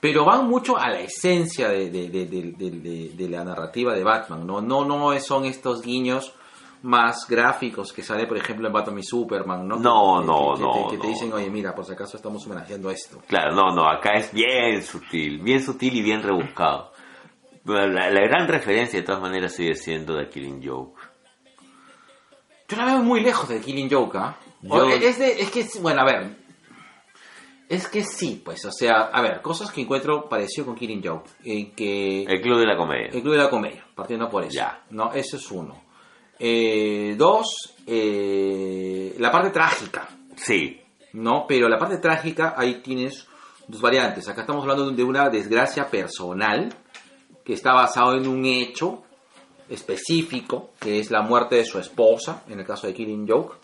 Pero van mucho a la esencia de, de- de- de- de- de- de la narrativa de Batman, ¿no? No, no son estos guiños más gráficos que sale, por ejemplo, en Batman y Superman, ¿no? No, Que- no, que, no, Que te, que te no, dicen, oye, mira, por si acaso estamos homenajeando esto. Claro, no, no, acá es bien sutil, bien sutil y bien rebuscado. La, la gran referencia de todas maneras sigue siendo The Killing Joke. Yo la veo muy lejos de Killing Joke, ¿ah? Yo- Es, es que, bueno, a ver. Es que sí, pues, o sea, a ver, cosas que encuentro parecido con Killing Joke. Que El Club de la Comedia. El Club de la Comedia, partiendo por eso. Ya. No, eso es uno. Eh, dos, eh, la parte trágica, Sí, ¿no? Pero la parte trágica, ahí tienes dos variantes. Acá estamos hablando de una desgracia personal que está basado en un hecho específico, que es la muerte de su esposa, en el caso de Killing Joke.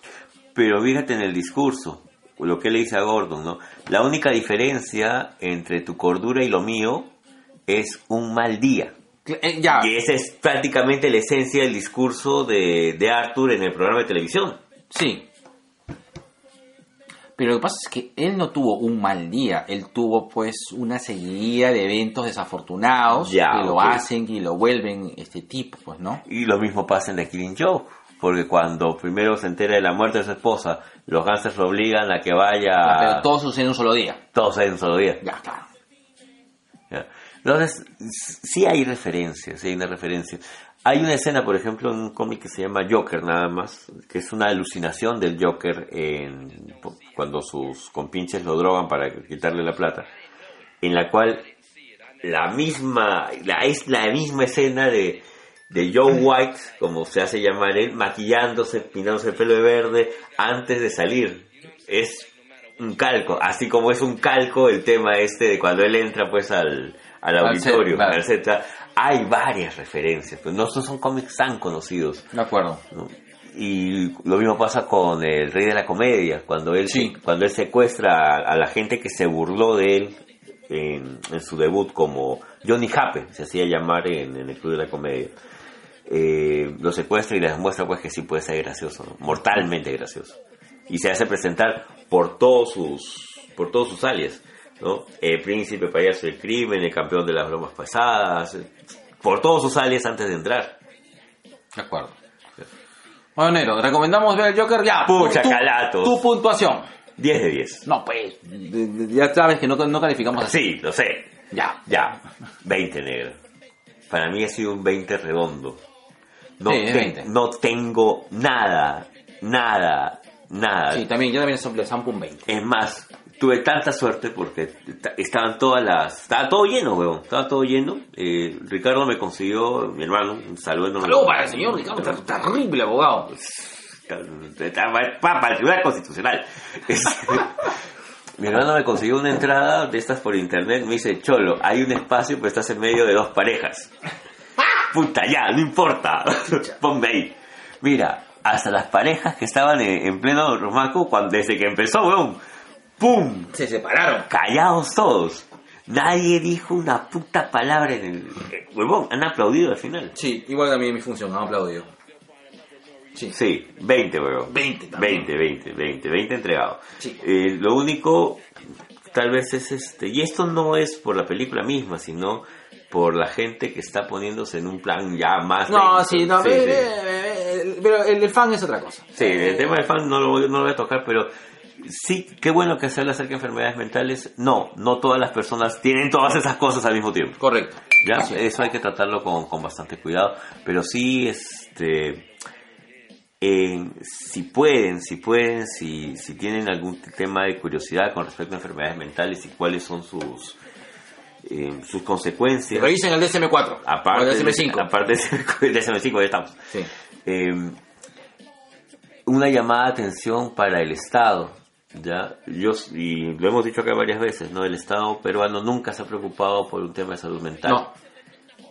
Pero fíjate en el discurso, lo que le dice a Gordon, ¿no? La única diferencia entre tu cordura y lo mío es un mal día. Eh, ya, Y esa es prácticamente la esencia del discurso de, de Arthur en el programa de televisión. sí. Pero lo que pasa es que él no tuvo un mal día, él tuvo pues una seguidilla de eventos desafortunados Ya, que lo hacen y lo vuelven este tipo, pues, ¿no? Y lo mismo pasa en The Killing Joke. Porque cuando primero se entera de la muerte de su esposa, los gánsteres lo obligan a que vaya... Pero todo sucede en un solo día. Todos en un solo día. Ya, claro. Ya. Entonces, sí hay referencias, sí hay una referencia. Hay una escena, por ejemplo, en un cómic que se llama Joker, nada más, que es una alucinación del Joker en, cuando sus compinches lo drogan para quitarle la plata, en la cual la misma, la, es la misma escena de, de Joe White, como se hace llamar él, maquillándose, pintándose el pelo de verde antes de salir. Es un calco, así como es un calco el tema este de cuando él entra pues al, al Al set, auditorio, claro. al. Hay varias referencias, pero no son son cómics tan conocidos. De acuerdo. ¿no? Y lo mismo pasa con el Rey de la Comedia, cuando él, Sí. cuando él secuestra a, a la gente que se burló de él en, en su debut como Johnny Happe, se hacía llamar en, en el Club de la Comedia. Eh, lo secuestra y les muestra pues que sí puede ser gracioso, ¿no? mortalmente gracioso. Y se hace presentar por todos sus, por todos sus alias, ¿no? El príncipe payaso del crimen, el campeón de las bromas pasadas, por todos sus alias antes de entrar. De acuerdo. Bueno, Nero, recomendamos ver el Joker ya. Pucha, Tu- calatos. Tu puntuación. 10 de 10. No, pues, ya sabes que no, no calificamos así. Sí, lo sé. Ya. Ya, 20 negro. Para mí ha sido un 20 redondo. No, Sí, es te- 20. no tengo nada, nada, nada. Sí, también, yo también le zampo un 20. Es más, tuve tanta suerte porque estaban todas las... Estaba todo lleno, weón. Estaba todo lleno. Eh, Ricardo me consiguió, mi hermano, un saludo enorme. Saludos para el señor Ricardo, ter- terrible abogado. para el Tribunal Constitucional. Mi hermano me consiguió una entrada de estas por internet. Me dice, Cholo, hay un espacio, pero estás en medio de dos parejas. Puta, ya, no importa. Ponme ahí. Mira, hasta las parejas que estaban en, en pleno romaco, cuando, desde que empezó, weón, ¡pum! Se separaron. Callados todos. Nadie dijo una puta palabra en el... eh, Huevón, han aplaudido al final. Sí, igual también mi función, han aplaudido. Sí. Sí, 20, weón. 20 también. 20, 20, 20, 20 entregado. Sí. Eh, lo único, tal vez es este, y esto no es por la película misma, sino por la gente que está poniéndose en un plan ya más... No, sí, no, sí, ve- pero el, el fan es otra cosa. Sí, el tema del fan no lo, voy- no lo voy a tocar, pero sí, qué bueno que se habla acerca de enfermedades mentales. No, no todas las personas tienen todas esas cosas al mismo tiempo. Correcto. ¿ya? Así. Eso hay que tratarlo con, con bastante cuidado, pero sí, este... en- si pueden, si pueden, si, si tienen algún tema de curiosidad con respecto a enfermedades mentales y cuáles son sus eh, sus consecuencias. Revisen el DSM-4. Aparte, o el de- DSM-5. aparte de DSM-5, ya estamos. Sí. Eh, una llamada de atención para el Estado. Ya, yo y lo hemos dicho acá varias veces, ¿no? El Estado peruano nunca se ha preocupado por un tema de salud mental. No.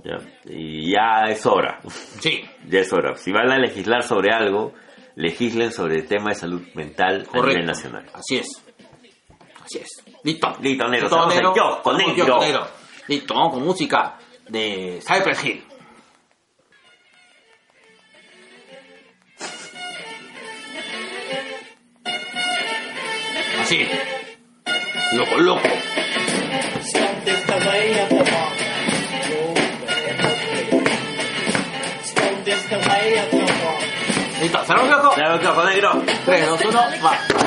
¿ya? Y ya es hora, Sí. ya es hora. Si van a legislar sobre algo, legislen sobre el tema de salud mental a nivel nacional. Así es. Así es. Listo. Listo, Listo, en negro. Yo, con negro. Listo, vamos con música de Cypress Hill. Así. Loco, loco. Stomp is the way of the walk. Stomp is the way of the walk. Listo, cerramos. Claro, con negro. 3, 2, 1, va.